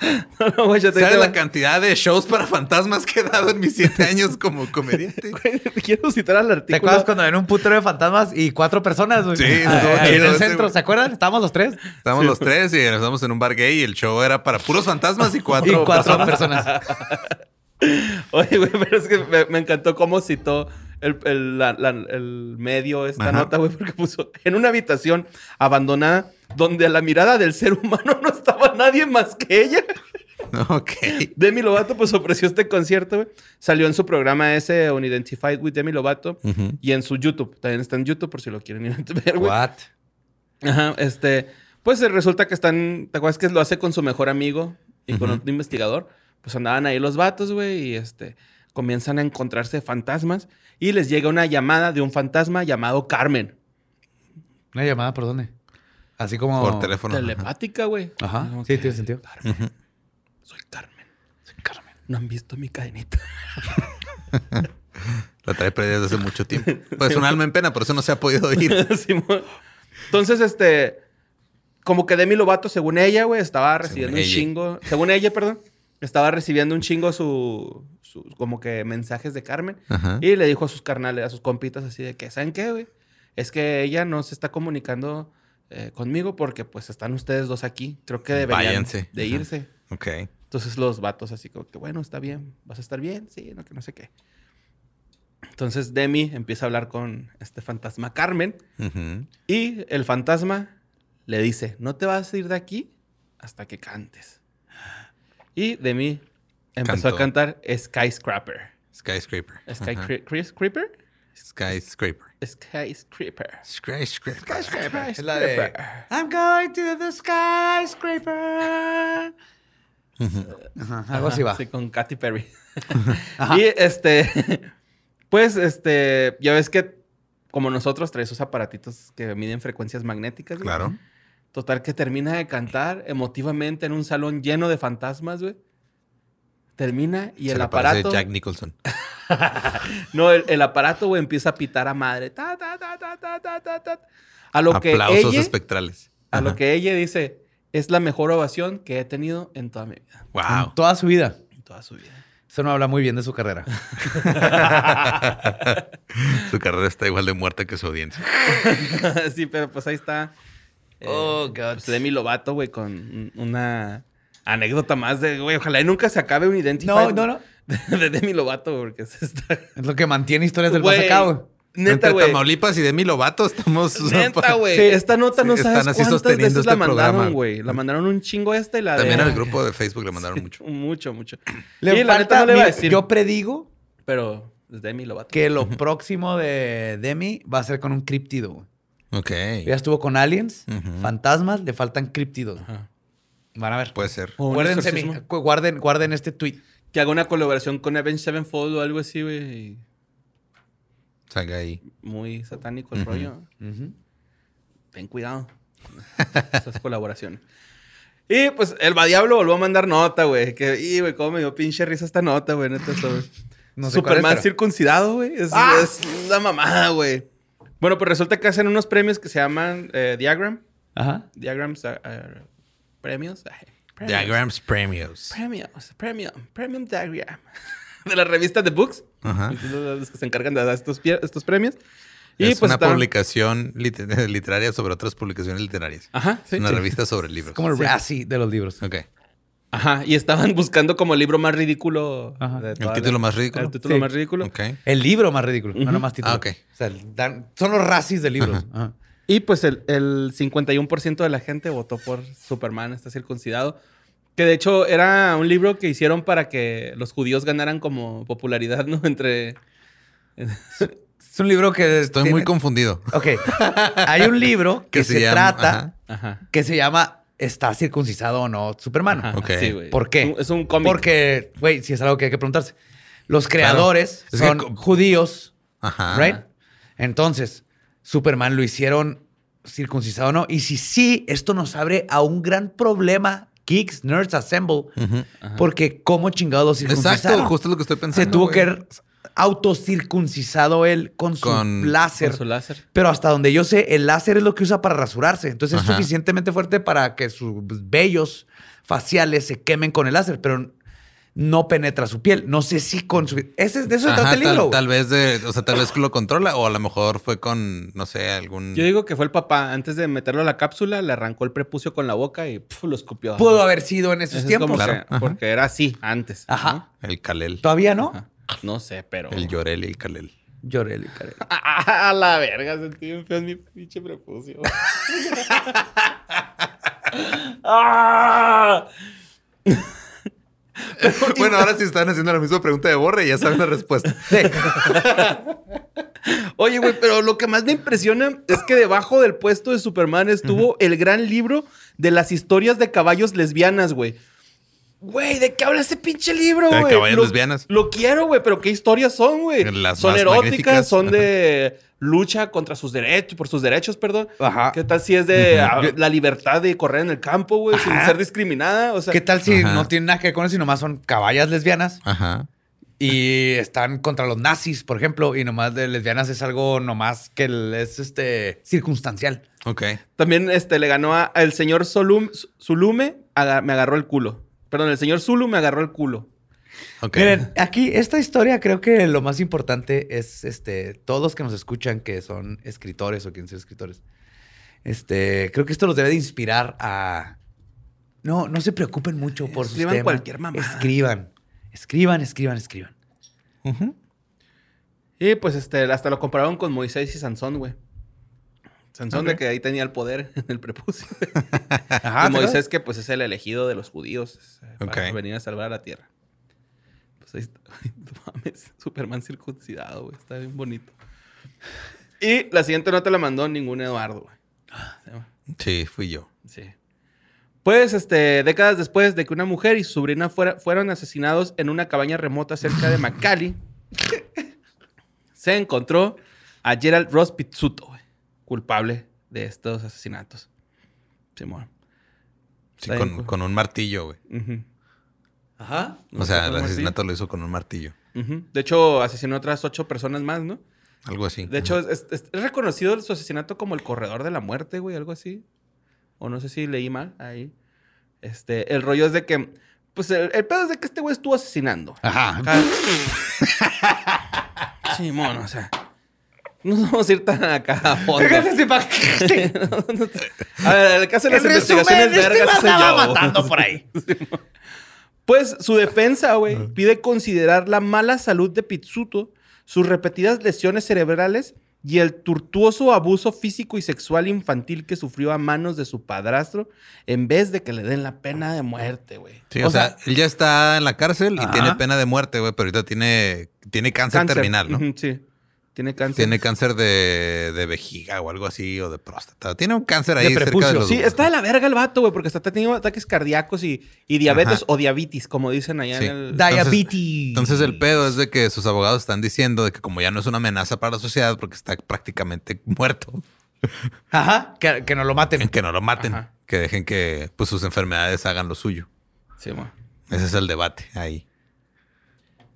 No, no, güey, yo te ¿Sabes la cantidad de shows para fantasmas que he dado en mis siete años como comediante? Güey, Quiero citar al ¿Te artículo. acuerdas cuando ven un putero de fantasmas y cuatro personas? güey? Sí, Ah, ahí en el centro. ¿se acuerdan? Estábamos los tres. Estábamos los tres y estábamos en un bar gay y el show era para puros fantasmas y cuatro, y cuatro personas. personas. Oye, güey, pero es que me, me encantó cómo citó el, el- la- la- el medio esta Ajá. nota, güey, porque puso en una habitación abandonada donde a la mirada del ser humano no estaba nadie más que ella. Ok. Demi Lovato pues ofreció este concierto, güey. Salió en su programa ese Unidentified with Demi Lovato y en su YouTube. También está en YouTube por si lo quieren ir a ver, güey. What? Ajá, este, pues resulta que están, ¿te acuerdas que lo hace con su mejor amigo y con otro investigador? Pues andaban ahí los vatos, güey, y este, comienzan a encontrarse fantasmas y les llega una llamada de un fantasma llamado Carmen. ¿Una llamada por dónde? Así como... Por teléfono. Telepática, güey. Ajá, Como sí, que, tiene sentido. Carmen, soy Carmen. Soy Carmen. No han visto mi cadenita. La trae perdida desde hace mucho tiempo. Pues un alma en pena, por eso no se ha podido ir. Entonces, este, como que Demi Lovato, según ella, güey, estaba recibiendo un chingo, según ella, perdón, estaba recibiendo un chingo su, su- como que mensajes de Carmen Ajá. y le dijo a sus carnales, a sus compitas así de que, ¿saben qué, güey? Es que ella no se está comunicando eh, conmigo porque pues están ustedes dos aquí. Creo que deberían Váyanse. de Ajá. irse. Ok. Entonces los vatos así como que, bueno, está bien, vas a estar bien, sí, no, que no sé qué. Entonces Demi empieza a hablar con este fantasma Carmen y el fantasma le dice, no te vas a ir de aquí hasta que cantes. Y Demi empezó Cantó. a cantar Skyscraper. Skyscraper. Ajá. ¿Skyscraper? Skyscraper. Skyscraper. Skyscraper. Es la de... I'm going to the skyscraper. Ajá, algo así va. Sí, con Katy Perry. y este, pues, este, ya ves que como nosotros trae esos aparatitos que miden frecuencias magnéticas. Claro. Total que termina de cantar emotivamente en un salón lleno de fantasmas, güey. Termina y Se el le aparato. Jack Nicholson. No, el, el aparato, güey, empieza a pitar a madre. Ta, ta, ta, ta, ta, ta, ta, ta. A lo que Aplausos ella, espectrales. a lo que ella dice, es la mejor ovación que he tenido en toda mi vida. Wow. En toda su vida. En toda su vida. Eso no habla muy bien de su carrera. su carrera está igual de muerta que su audiencia. sí, pero pues ahí está. Eh, Oh, God. pues, Demi Lovato, güey, con un- una anécdota más de, güey, ojalá y nunca se acabe un Identify. No, no, no. De, de Demi Lovato, porque se está... Es lo que mantiene historias del Güey, güey. Neta, Entre güey. Tamaulipas y Demi Lovato estamos... Neta, güey. Sí. Esta nota no Sí, sabes están así cuántas sosteniendo veces la este mandaron, programa. güey. La mandaron un chingo esta y la También de... al grupo de Facebook le mandaron mucho. Mucho, mucho. Le y la neta no le iba a decir. Yo predigo Pero es Demi Lovato. que lo próximo de Demi va a ser con un críptido, güey. Ok. Ya estuvo con aliens, fantasmas, le faltan críptidos. Ajá. Van a ver. Puede ser. Mi- guarden, guarden este tweet. Que haga una colaboración con Avenged Sevenfold o algo así, güey. y Salga ahí. Muy satánico el rollo. Ten cuidado. Esas colaboraciones. Y pues el Diablo volvió a mandar nota, güey. Que, y, güey, cómo me dio pinche risa esta nota, güey. Neta. No sé Superman pero- circuncidado, güey. Es, ¡Ah! es una mamada, güey. Bueno, pues resulta que hacen unos premios que se llaman eh, Diagram. Ajá. Diagrams, ah, ah, premios. Ay, premios. Diagrams Premios. Premios, premium, premium diagram. De la revista The Books. Ajá. Los que se encargan de dar estos, premios. Y es pues una estaban- publicación lit- literaria sobre otras publicaciones literarias. Ajá, sí. Es una sí. revista sobre libros. Como el Sí. Razzie de los libros. Ok. Ajá, y estaban buscando como el libro más ridículo. Ajá. de ¿El título la- más ridículo? El título Sí. más ridículo. Ok. El libro más ridículo, no Ujú. nomás título. Ah, ok. O sea, dan- son los racis de libros. Ajá. Y pues el, el 51% de la gente votó por Superman, está circuncidado. Que de hecho era un libro que hicieron para que los judíos ganaran como popularidad, ¿no? Entre... Es un libro que... Estoy tiene- muy confundido. Ok. Hay un libro que, Que se, se llama- trata, ajá. Ajá. que se llama está circuncisado o no Superman. Ajá, Ok. sí, güey. ¿Por qué? Es un- cómic. Porque, güey, si es algo que hay que preguntarse. Los creadores son judíos, Ajá. ¿right? Entonces, Superman lo hicieron circuncisado o no. Y si sí, esto nos abre a un gran problema. Geeks, Nerds Assemble. Porque cómo chingados circuncisaron. Exacto, justo lo que estoy pensando. Se tuvo que autocircuncisado él con su Con- láser. Con su láser. Pero hasta donde yo sé, el láser es lo que usa para rasurarse. Entonces es Ajá. suficientemente fuerte para que sus vellos faciales se quemen con el láser, pero no penetra su piel. No sé si con su... Ese, es- de eso se Ajá, trata el tal, libro. tal vez de, o sea, tal vez que lo controla o a lo mejor fue con, no sé, algún. Yo digo que fue el papá. Antes de meterlo a la cápsula, le arrancó el prepucio con la boca y pf, lo escupió. Pudo haber sido en Eso esos es tiempos. como Claro. Porque era así antes. Ajá. ¿no? El Kalel. Todavía no. Ajá. No sé, pero. El Llorel y el Kalel. Lloré, le caré. Ah, a la verga, sentí bien feo en mi pinche prepucio. ¡Ah! bueno, ahora sí están haciendo la misma pregunta de Borre y ya saben la respuesta. Oye, güey, pero lo que más me impresiona es que debajo del puesto de Superman estuvo el gran libro de las historias de caballos lesbianas, güey. Güey, ¿de qué habla ese pinche libro, De güey? caballos Lo- lesbianas. Lo quiero, güey, pero ¿qué historias son, güey? Las Son más eróticas, magníficas. son de lucha contra sus derechos, por sus derechos, perdón. Ajá. ¿Qué tal si es de la libertad de correr en el campo, güey, sin ser discriminada? O sea, ¿Qué tal si Ajá. no tiene nada que ver con eso y nomás son caballas lesbianas Ajá. y están contra los nazis, por ejemplo, y nomás de lesbianas es algo nomás que es este circunstancial? Ok. También este, le ganó a- al señor Solum, Zulume, aga- me agarró el culo. Perdón, el señor Zulu me agarró el culo. Miren, aquí esta historia creo que lo más importante es este todos los que nos escuchan que son escritores o quieren ser escritores. Este, creo que esto los debe de inspirar a no, no se preocupen mucho por sus Escriban temas. cualquier mamada. Escriban. Escriban, escriban, escriban. Y pues este, hasta lo compararon con Moisés y Sansón, güey. Sansón de que ahí tenía el poder en el prepucio. Ajá, y Moisés que pues es el elegido de los judíos para venir a salvar a la tierra. Pues ahí está. No mames, Superman circuncidado, güey. Está bien bonito. Y la siguiente no te la mandó ningún Eduardo, güey. Sí, fui yo. Sí. Pues, este, décadas después de que una mujer y su sobrina fuera- fueron asesinados en una cabaña remota cerca de McCallie, se encontró a Gerald Ross Pizzuto, culpable de estos asesinatos. Simón. Sí, bien, con, con un martillo, güey. Ajá. O sea, el asesinato lo hizo con un martillo. De hecho, asesinó a otras ocho personas más, ¿no? Algo así. De hecho, es, es- es reconocido su asesinato como el corredor de la muerte, güey, algo así. O no sé si leí mal ahí. Este, el rollo es de que, pues el, el pedo es de que este güey estuvo asesinando. Ajá. Sí, mono, o sea. No nos vamos a ir tan acá a fondo. A ver, el caso de las En resumen, investigaciones este vergas andaba yo. matando por ahí. Pues su defensa, güey, pide considerar la mala salud de Pizzuto, sus repetidas lesiones cerebrales y el tortuoso abuso físico y sexual infantil que sufrió a manos de su padrastro en vez de que le den la pena de muerte, güey. Sí, o, sea, él ya está en la cárcel y Ajá. tiene pena de muerte, güey, pero ahorita tiene, tiene cáncer, terminal, ¿no? Sí, tiene cáncer. Tiene cáncer de, de vejiga o algo así, o de próstata. Tiene un cáncer ahí De cerca prepucio. de los Sí, está de la verga el vato, güey, porque ha tenido ataques cardíacos y, y diabetes Ajá. o diabetes, como dicen allá Sí. en el... Diabetes. Entonces el pedo es de que sus abogados están diciendo de que como ya no es una amenaza para la sociedad porque está prácticamente muerto, Ajá. Que, que no lo maten. que no lo maten, Ajá. que dejen que pues, sus enfermedades hagan lo suyo. Sí, mo. Ese es el debate ahí.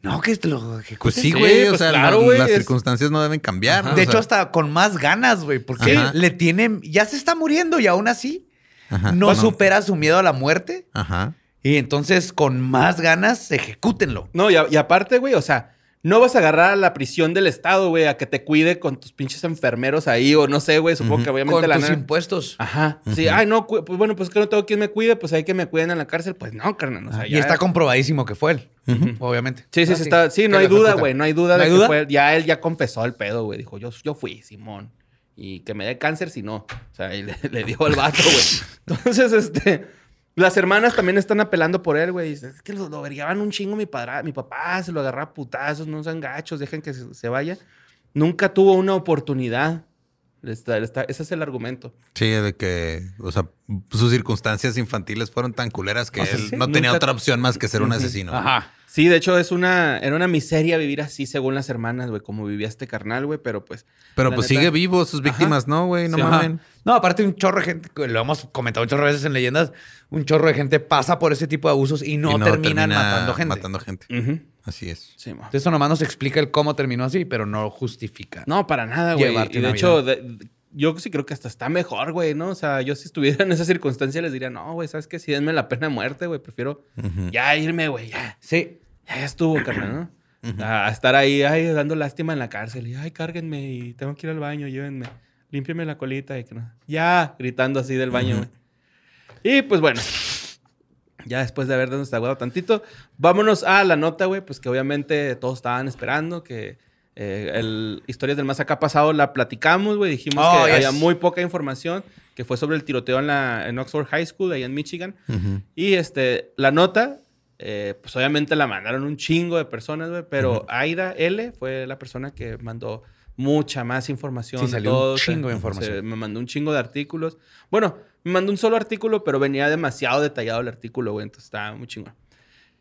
No, que lo ejecuten. Pues sí, Sí, güey. o pues sea, claro, la- güey, las es- circunstancias no deben cambiar. De hecho, sea, hasta con más ganas, güey, porque Ajá. le tienen, ya se está muriendo y aún así ajá, no supera su miedo a la muerte. Ajá. Y entonces, con más ganas, ejecútenlo. No, y, a- y aparte, güey, o sea, no vas a agarrar a la prisión del Estado, güey, a que te cuide con tus pinches enfermeros ahí, o no sé, güey, supongo que obviamente Con la tus nana- impuestos. Ajá. Sí, ay, no, pues bueno, pues que no tengo quien me cuide, pues hay que me cuiden en la cárcel. Pues no, carnal. O sea, y ya- está comprobadísimo que fue él, obviamente. Sí, sí, Ah, sí, está. Sí, no hay duda, güey. No hay duda ¿No de que fue. él. Ya él ya confesó el pedo, güey. Dijo, yo, yo fui, Simón. Y que me dé cáncer si no. O sea, y le, le dio al vato, güey. Entonces, este. Las hermanas también están apelando por él, güey. Es que lo, lo vergaban un chingo mi padre, mi papá, se lo agarraba a putazos, no sean gachos, dejen que se, se vaya. Nunca tuvo una oportunidad Está- está- ese es el argumento. Sí, de que, o sea, sus circunstancias infantiles fueron tan culeras que O sea, él sí, no tenía otra opción más que ser un asesino. Ajá. Sí, de hecho es una, era una miseria vivir así según las hermanas, güey, como vivía este carnal, güey, pero pues... Pero pues neta- sigue vivo, sus víctimas, ¿no, güey? No Sí, mamen. No, aparte un chorro de gente, lo hemos comentado un chorro de veces en leyendas, un chorro de gente pasa por ese tipo de abusos y no, Y terminan termina matando gente. Matando gente. Así es. Sí. Entonces, eso nomás nos explica el cómo terminó así, pero no justifica. No, para nada, güey. Y de hecho, de- yo sí creo que hasta está mejor, güey, ¿no? O sea, yo si estuviera en esa circunstancia les diría, no, güey, ¿sabes qué? Si denme la pena de muerte, güey, prefiero ya irme, güey, ya. Sí. Ya estuvo, carnal, ¿no? A estar ahí, ay, dando lástima en la cárcel. Y, ay, cárguenme y tengo que ir al baño, llévenme. Límpiame la colita. Y que no. Ya, gritando así del baño, güey. Y pues bueno, ya después de haber desaguado tantito, vámonos a la nota, güey, pues que obviamente todos estaban esperando que eh, el Historias del Más Acá pasado la platicamos, güey. Dijimos Oh, que yes. había muy poca información, que fue sobre el tiroteo en, la, en Oxford High School, ahí en Michigan. Y este, la nota, eh, pues obviamente la mandaron un chingo de personas, güey, pero Aida L fue la persona que mandó mucha más información. Sí, salió un todo, chingo de información. se- me mandó un chingo de artículos. Bueno, me mandó un solo artículo, pero venía demasiado detallado el artículo, güey, entonces estaba muy chingón.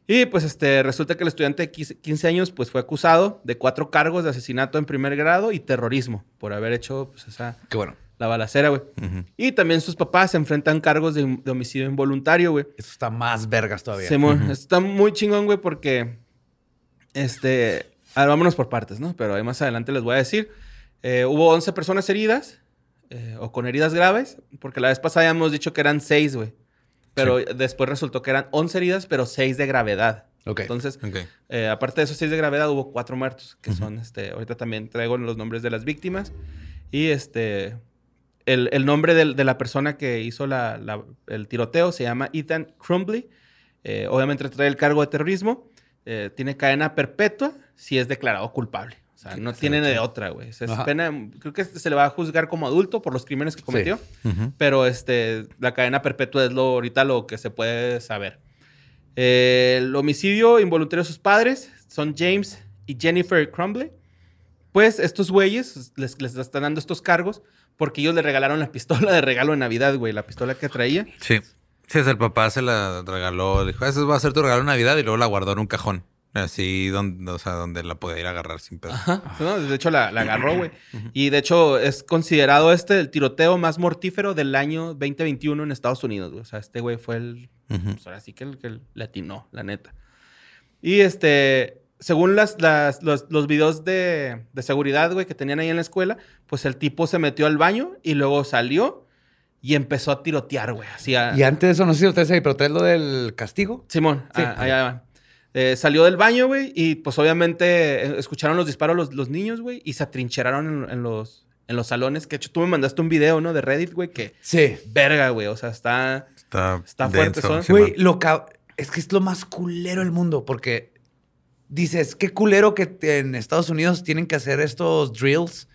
Y pues este, resulta que el estudiante de 15 15 años pues fue acusado de cuatro cargos de asesinato en primer grado y terrorismo por haber hecho pues esa, Qué bueno. La balacera, güey. Y también sus papás se enfrentan cargos de, de homicidio involuntario, güey. Eso está más vergas todavía. Simón, está muy chingón, güey, porque. Este. A ver, vámonos por partes, ¿no? Pero ahí más adelante les voy a decir. Eh, hubo 11 personas heridas eh, o con heridas graves, porque la vez pasada habíamos dicho que eran 6, güey. Pero después resultó que eran 11 heridas, pero 6 de gravedad. Ok. Entonces, Ok. eh, aparte de esos 6 de gravedad, hubo 4 muertos, que son, este, ahorita también traigo los nombres de las víctimas. Y este, el, el nombre del- de la persona que hizo la- la- el tiroteo se llama Ethan Crumbly. Eh, obviamente trae el cargo de terrorismo. Eh, tiene cadena perpetua si es declarado culpable. O sea, no tiene de otra, güey. O sea, es Ajá. pena, creo que se le va a juzgar como adulto por los crímenes que cometió. Pero este, la cadena perpetua es lo, ahorita lo que se puede saber. Eh, el homicidio involuntario de sus padres son James y Jennifer Crumbley. Pues estos güeyes les, les están dando estos cargos porque ellos le regalaron la pistola de regalo de Navidad, güey. La pistola que traía. Sí. Sí, es el papá se la regaló, dijo, eso va a ser tu regalo de Navidad y luego la guardó en un cajón. Así, donde, o sea, donde la podía ir a agarrar sin pedo. ¿no? De hecho, la, la agarró, güey. Y de hecho, es considerado este el tiroteo más mortífero del año 2021 en Estados Unidos, güey. O sea, este güey fue el. Ujú. pues ahora sí que el que le atinó, la neta. Y este. Según las, las- los, los videos de, de seguridad, güey, que tenían ahí en la escuela, pues el tipo se metió al baño y luego salió y empezó a tirotear, güey. Así a- Y antes de eso, no sé si ustedes saben, pero traes lo del castigo. Simón, Sí. ah, allá va. Eh, salió del baño, güey, y pues obviamente eh, escucharon los disparos los, los niños, güey, y se atrincheraron en, en los, en los salones. Que de hecho tú me mandaste un video, ¿no? De Reddit, güey, que Sí. verga, güey. O sea, está. Está, Está fuerte, Güey, lo ca- es que es lo más culero del mundo, porque dices, qué culero que te- en Estados Unidos tienen que hacer estos drills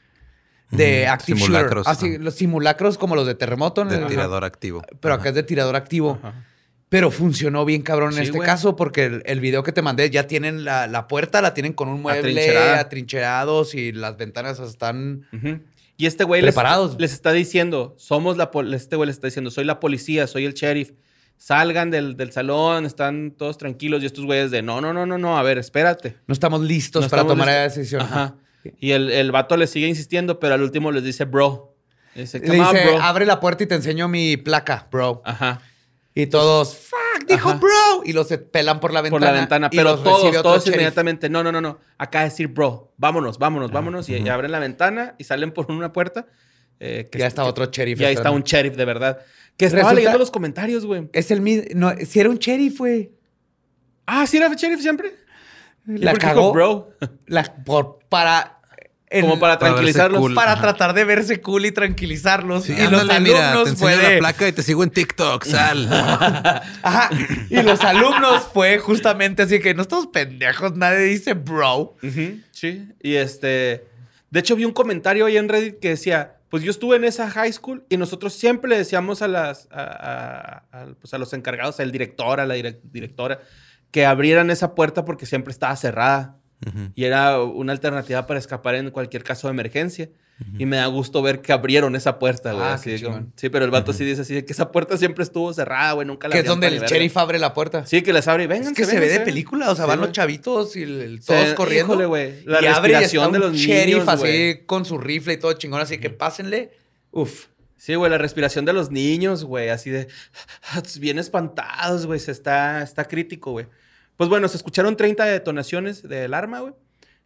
de Ujú, active simulacros, shooter. Así, ajá. los simulacros como los de terremoto. en de el- tirador activo. Pero Ajá. acá es de tirador activo. Ajá. Pero funcionó bien cabrón en este güey. caso porque el, el video que te mandé ya tienen la, la puerta, la tienen con un mueble Atrincherada. atrincherados y las ventanas están... Ujú. Y este güey les, Preparados. les está diciendo, somos la pol- este güey les está diciendo, soy la policía, soy el sheriff. Salgan del, del salón, están todos tranquilos. Y estos güeyes de, no, no, no, no, no, a ver, espérate. No estamos listos No para estamos tomar listos. la decisión. Ajá. Y el, el vato le sigue insistiendo, pero al último les dice, bro. Dice, Le "Come on, dice, bro". abre la puerta y te enseño mi placa, bro. Ajá. Y todos, fuck, dijo Ajá. bro. Y los pelan por la ventana. por la ventana, y pero los todos, todos sheriff. inmediatamente, no, no, no, no, acá decir bro, vámonos, vámonos, vámonos, y, y abren la ventana y salen por una puerta. eh, que Ya está otro sheriff Y ahí está un sheriff de verdad. Que estaba Resulta- leyendo los comentarios, güey. Es el mismo. No, si era un sheriff, güey. Ah, ¿sí era sheriff siempre? ¿Y La por qué dijo cagó. bro. La- por, para. el- Como para tranquilizarlos. cool. para Ajá. tratar de verse cool y tranquilizarlos. Sí, y los ándale, mira, te alumnos fue de- la placa y te sigo en TikTok, sal. Ajá. Y los alumnos fue justamente así que no estamos pendejos, nadie dice bro. Sí. Y este. De hecho, vi un comentario ahí en Reddit que decía: Pues yo estuve en esa high school y nosotros siempre le decíamos a las. a, a- a- pues a los encargados, al director, a la direc- directora, que abrieran esa puerta porque siempre estaba cerrada. Y era una alternativa para escapar en cualquier caso de emergencia. Y me da gusto ver que abrieron esa puerta, güey. Ah, así como- sí, pero el vato sí dice así de que esa puerta siempre estuvo cerrada, güey. Nunca la Que es donde el sheriff abre la puerta. Sí, que les abre y vengan. Es que se ve de película, o sea, Sí, van los chavitos y el- el- Se- todos corriendo. híjole, güey, la y abre y respiración está de los sheriff niños, así güey. con su rifle y todo chingón, así que pásenle. Uf. Sí, güey, la respiración de los niños, güey, así de bien espantados, güey, se está, está crítico, güey. Pues bueno, se escucharon 30 detonaciones del arma, güey.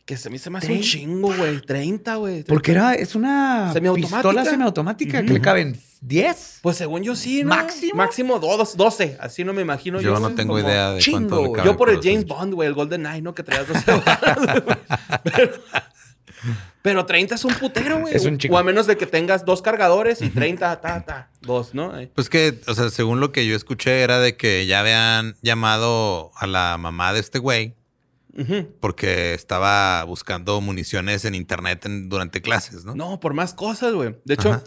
Que se me, se me hace un chingo, güey. 30, güey. Porque era, es una Semiautomática. pistola semiautomática que le caben 10. Pues según yo sí, ¿no? ¿Máximo? Máximo dos- 12. Así no me imagino Yo yo. no tengo idea de chingo, cuánto le güey. cabe Yo por el James. Bond, güey, el Golden Knight, ¿no? Que traías 12 balas, güey. pero, pero 30 es un putero, güey. Es un chingo. O a menos de que tengas dos cargadores y 30, ta, ta, dos, ¿no? Eh. Pues que, o sea, según lo que yo escuché era de que ya habían llamado a la mamá de este güey Porque estaba buscando municiones en internet en- durante clases, ¿no? No, por más cosas, güey. De hecho,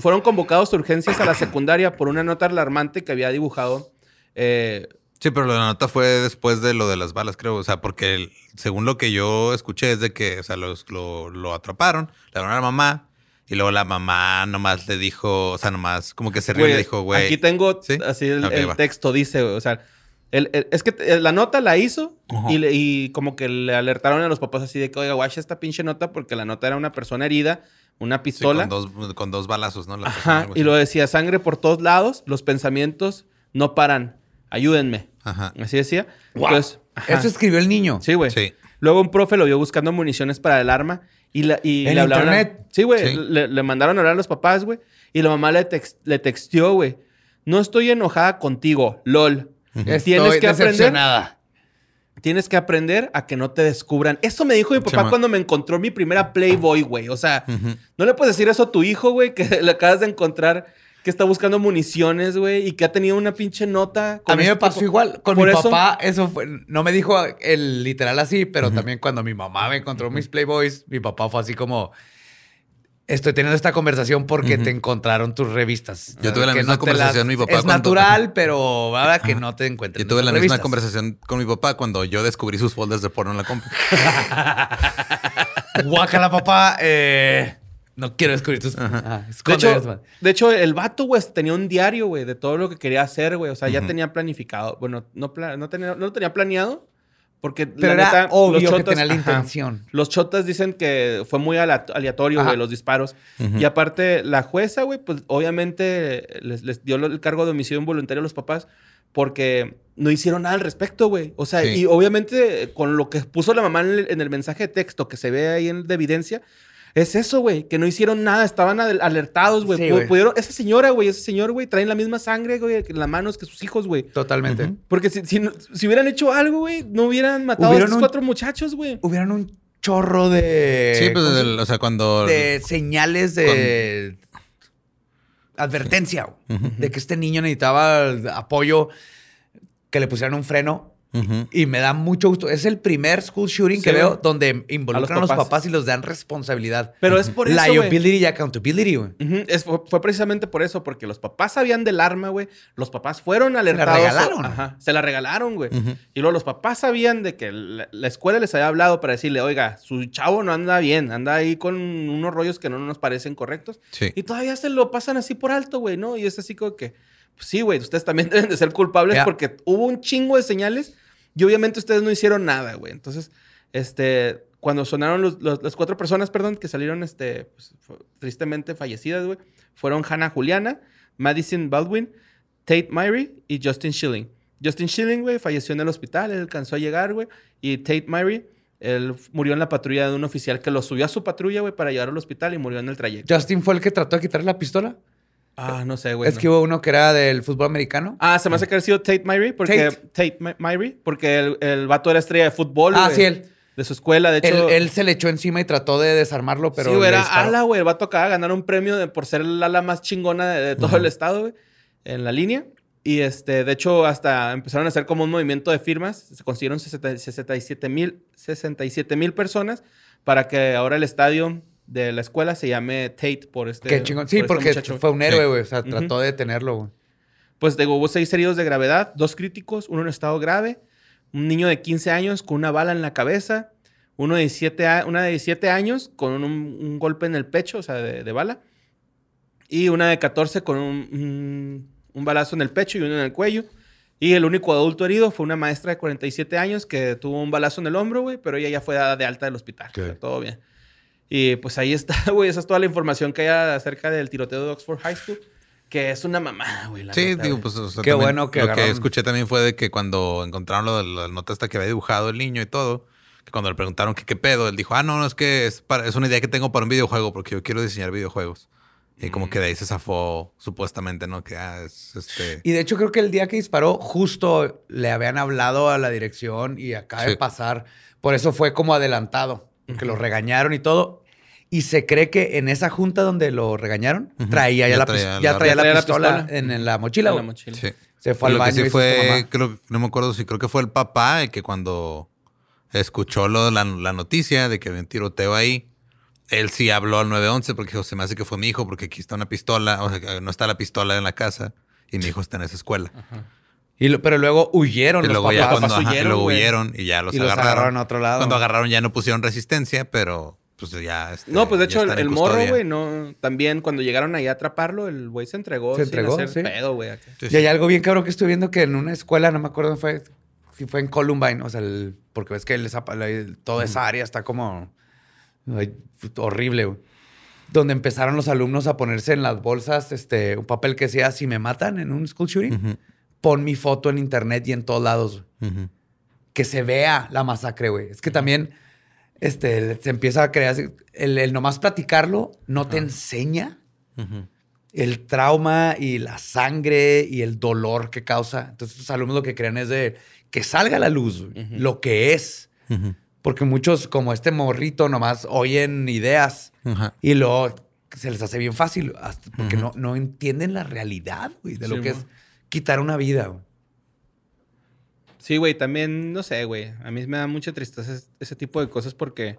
fueron convocados de urgencias a la secundaria por una nota alarmante que había dibujado. eh, Sí, pero la nota fue después de lo de las balas, creo. O sea, porque el- según lo que yo escuché es de que, o sea, los- lo, lo atraparon, le dieron a la mamá y luego la mamá nomás le dijo, o sea, nomás como que se rió y le dijo, güey. Aquí tengo ¿Sí? así el, el texto, dice, güey, o sea, el- el- es que eh, la nota la hizo y, le- y como que le alertaron a los papás así de que, oiga, guacha esta pinche nota porque la nota era una persona herida, una Sí, pistola. con, dos, con dos balazos, ¿no? La Ajá, y lo decía, sangre por todos lados, los pensamientos no paran, ayúdenme. Ajá. Así decía. Guau. Entonces, ajá. Eso escribió el niño. Sí, güey. Sí. Luego un profe lo vio buscando municiones para el arma y, la, y ¿En le hablaron. a- internet? sí, güey. Sí. Le, le mandaron a hablar a los papás, güey. Y la mamá le, le texteó, güey. No estoy enojada contigo, lol. Estoy Tienes que aprender. Tienes que aprender a que no te descubran. Eso me dijo mi papá Chama. cuando me encontró mi primera Playboy, güey. O sea, Ujú. no le puedes decir eso a tu hijo, güey, que le acabas de encontrar que está buscando municiones, güey, y que ha tenido una pinche nota. con A mí me este pasó tipo. igual. Con Por mi eso- papá, eso fue. No me dijo el literal así, pero también cuando mi mamá me encontró mis Playboys, mi papá fue así como. Estoy teniendo esta conversación porque te encontraron tus revistas. Yo tuve la Que misma te conversación mi papá Es cuando- natural, pero ahora que no te encuentren. Yo tuve la misma conversación con mi papá cuando yo descubrí sus folders de porno en la compu. Guácala, papá. eh, no quiero descubrir tus. Ajá, De esconde hecho, eso. de hecho, el vato, güey, tenía un diario, güey, de todo lo que quería hacer, güey. O sea, ya tenía planificado. Bueno, no, pla- no, tenía, no lo tenía planeado. Porque Pero la era neta, obvio los que tenía la ajá. intención. Los chotas dicen que fue muy aleatorio, güey, los disparos. Y aparte, la jueza, güey, pues obviamente les, les dio el cargo de homicidio involuntario a los papás porque no hicieron nada al respecto, güey. O sea, Sí. y obviamente con lo que puso la mamá en el, en el mensaje de texto que se ve ahí en, de evidencia, es eso, güey, que no hicieron nada, estaban al- alertados, güey. Sí, pudieron, esa señora, güey, ese señor, güey, traen la misma sangre, güey, en las manos que sus hijos, güey. Totalmente. Porque si, si, hubieran hecho algo, güey, no hubieran matado a Hubieron un- cuatro muchachos, güey. Hubieran un chorro de. sí, pues, ¿cómo se- el- o sea, cuando... de señales de advertencia güey, de que este niño necesitaba apoyo, que le pusieran un freno. Y me da mucho gusto. Es el primer school shooting Sí, que veo donde involucran a los papás. papás. y los dan responsabilidad. Pero es por eso. Liability y accountability, güey. Ujú, es- fue, fue precisamente por eso, porque los papás sabían del arma, güey. Los papás fueron alertados. regalaron. Ajá, se la regalaron, güey. Y luego los papás sabían de que la, la escuela les había hablado para decirle, oiga, su chavo no anda bien, anda ahí con unos rollos que no nos parecen correctos. Sí. Y todavía se lo pasan así por alto, güey, ¿no? Y es así como que, pues sí, güey, ustedes también deben de ser culpables porque hubo un chingo de señales y obviamente ustedes no hicieron nada, güey. Entonces, este, cuando sonaron los- los- las cuatro personas, perdón, que salieron, este, pues, tristemente fallecidas, güey, fueron Hannah Juliana, Madison Baldwin, Tate Myrie y Justin Schilling. Justin Schilling, güey, falleció en el hospital, él alcanzó a llegar, güey, y Tate Myrie, él murió en la patrulla de un oficial que lo subió a su patrulla, güey, para llevar al hospital y murió en el trayecto. Justin fue el que trató de quitarle la pistola. Ah, no sé, güey. es no. que hubo uno que era del fútbol americano. Ah, se me hace que ha sido Tate Myrie, porque Tate. Tate, My- Myrie, porque el, el vato era estrella de fútbol. Ah, güey, sí, él. De su escuela, de Él, hecho. él se le echó encima y trató de desarmarlo, pero. sí, güey, era ala, güey. El vato acaba de ganar un premio de- por ser el ala más chingona de, de todo el estado, güey, en la línea. Y este, de hecho, hasta empezaron a hacer como un movimiento de firmas. Se consiguieron 60 67 mil 67 mil personas para que ahora el estadio de la escuela se llame Tate por este. Qué chingón. Sí, por este porque muchacho. fue un héroe, Sí. güey. O sea, Ujú. trató de detenerlo, güey. Pues digo, hubo seis heridos de gravedad, dos críticos, uno en estado grave, un niño de 15 años con una bala en la cabeza, Uno de 17 a- una de 17 años con un, un golpe en el pecho, o sea, de, de bala. Y una de 14 con un, un- un balazo en el pecho y uno en el cuello. Y el único adulto herido fue una maestra de 47 años que tuvo un balazo en el hombro, güey, pero ella ya fue dada de alta del hospital. O sea, todo bien. Y pues ahí está, güey. Esa es toda la información que hay acerca del tiroteo de Oxford High School. Que es una mamada, güey. la Sí, neta, digo, pues o sea, Qué también bueno que lo que agarraron- escuché también fue de que cuando encontraron lo de la nota esta que había dibujado el niño y todo, que cuando le preguntaron que qué pedo, él dijo, ah, no, no, es que es, para, es una idea que tengo para un videojuego porque yo quiero diseñar videojuegos. Y como que de ahí se zafó supuestamente, ¿no? Que ah, es este... Y de hecho creo que el día que disparó justo le habían hablado a la dirección y acaba de Sí. pasar. Por eso fue como adelantado, que lo regañaron y todo. Y se cree que en esa junta donde lo regañaron, traía ya, Ya la, traía ya la- traía Ya la traía la pistola, pistola. En, en la mochila. En la mochila. Sí. Se fue al Lo que baño sí y fue, creo, no me acuerdo si creo que fue el papá el que cuando escuchó lo, la, la noticia de que había un tiroteo ahí, él sí habló al 911 porque dijo, se me hace que fue mi hijo porque aquí está una pistola, o sea, no está la pistola en la casa y mi hijo está en esa escuela. Y lo- pero luego huyeron Y los luego ya papás. cuando papás ajá, y huyeron, luego güey. huyeron y ya los Y los agarraron. agarraron a otro lado. Cuando agarraron ya no pusieron resistencia, pero pues ya. este, No, pues de ya hecho, el, morro, güey, no. También cuando llegaron ahí a atraparlo, el güey se entregó. Se sin entregó, hacer sí. pedo, güey. Sí, Y hay algo bien cabrón que estoy viendo que en una escuela, no me acuerdo dónde fue, si fue en Columbine, o sea, el- porque ves que el- toda esa área está como ay, horrible, güey. Donde empezaron los alumnos a ponerse en las bolsas este, un papel que decía, si me matan en un school shooting, Ujú, pon mi foto en internet y en todos lados. Que se vea la masacre, güey. Es que también este, se empieza a crear, el, el nomás platicarlo no te enseña Ujú. el trauma y la sangre y el dolor que causa. Entonces, los alumnos lo que creen es de que salga a la luz lo que es. Porque muchos, como este morrito, nomás oyen ideas y luego se les hace bien fácil hasta porque no, no entienden la realidad güey, de lo que es quitar una vida. güey. Sí, güey, también, no sé, güey. A mí me da mucha tristeza ese, tipo de cosas porque,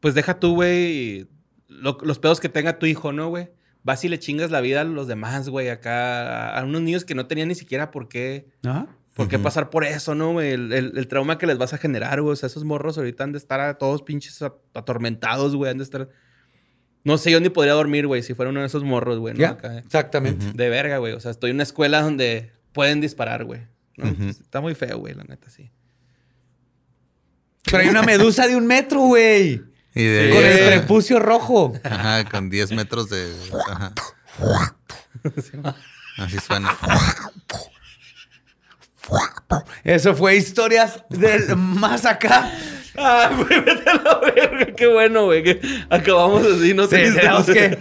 pues deja tú, güey, lo- los pedos que tenga tu hijo, ¿no, güey? Vas y le chingas la vida a los demás, güey, acá, a unos niños que no tenían ni siquiera por qué, por qué pasar por eso, ¿no, güey? El, el- el trauma que les vas a generar, güey. O sea, esos morros ahorita han de estar a todos pinches atormentados, güey. Han de estar... No sé, yo ni podría dormir, güey, si fuera uno de esos morros, güey, ¿no? Acá, exactamente. de verga, güey. O sea, estoy en una escuela donde pueden disparar, güey. Está muy feo, güey, la neta, sí. Pero hay una medusa de un metro, güey. Y de Con el Sí. prepucio rojo. Ajá, con 10 metros de. Ajá. Así suena. Eso fue historias del más acá. Ay, güey, vete a la verga. Qué bueno, güey. Que acabamos así, no Sí, sé. tenemos que.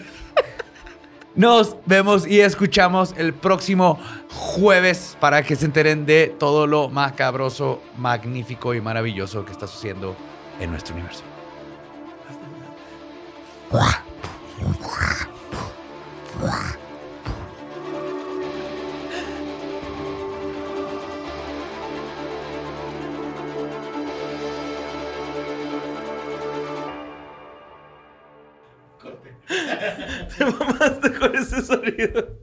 Nos vemos y escuchamos el próximo jueves para que se enteren de todo lo macabroso, magnífico y maravilloso que está sucediendo en nuestro universo. Te mamaste con ese sonido.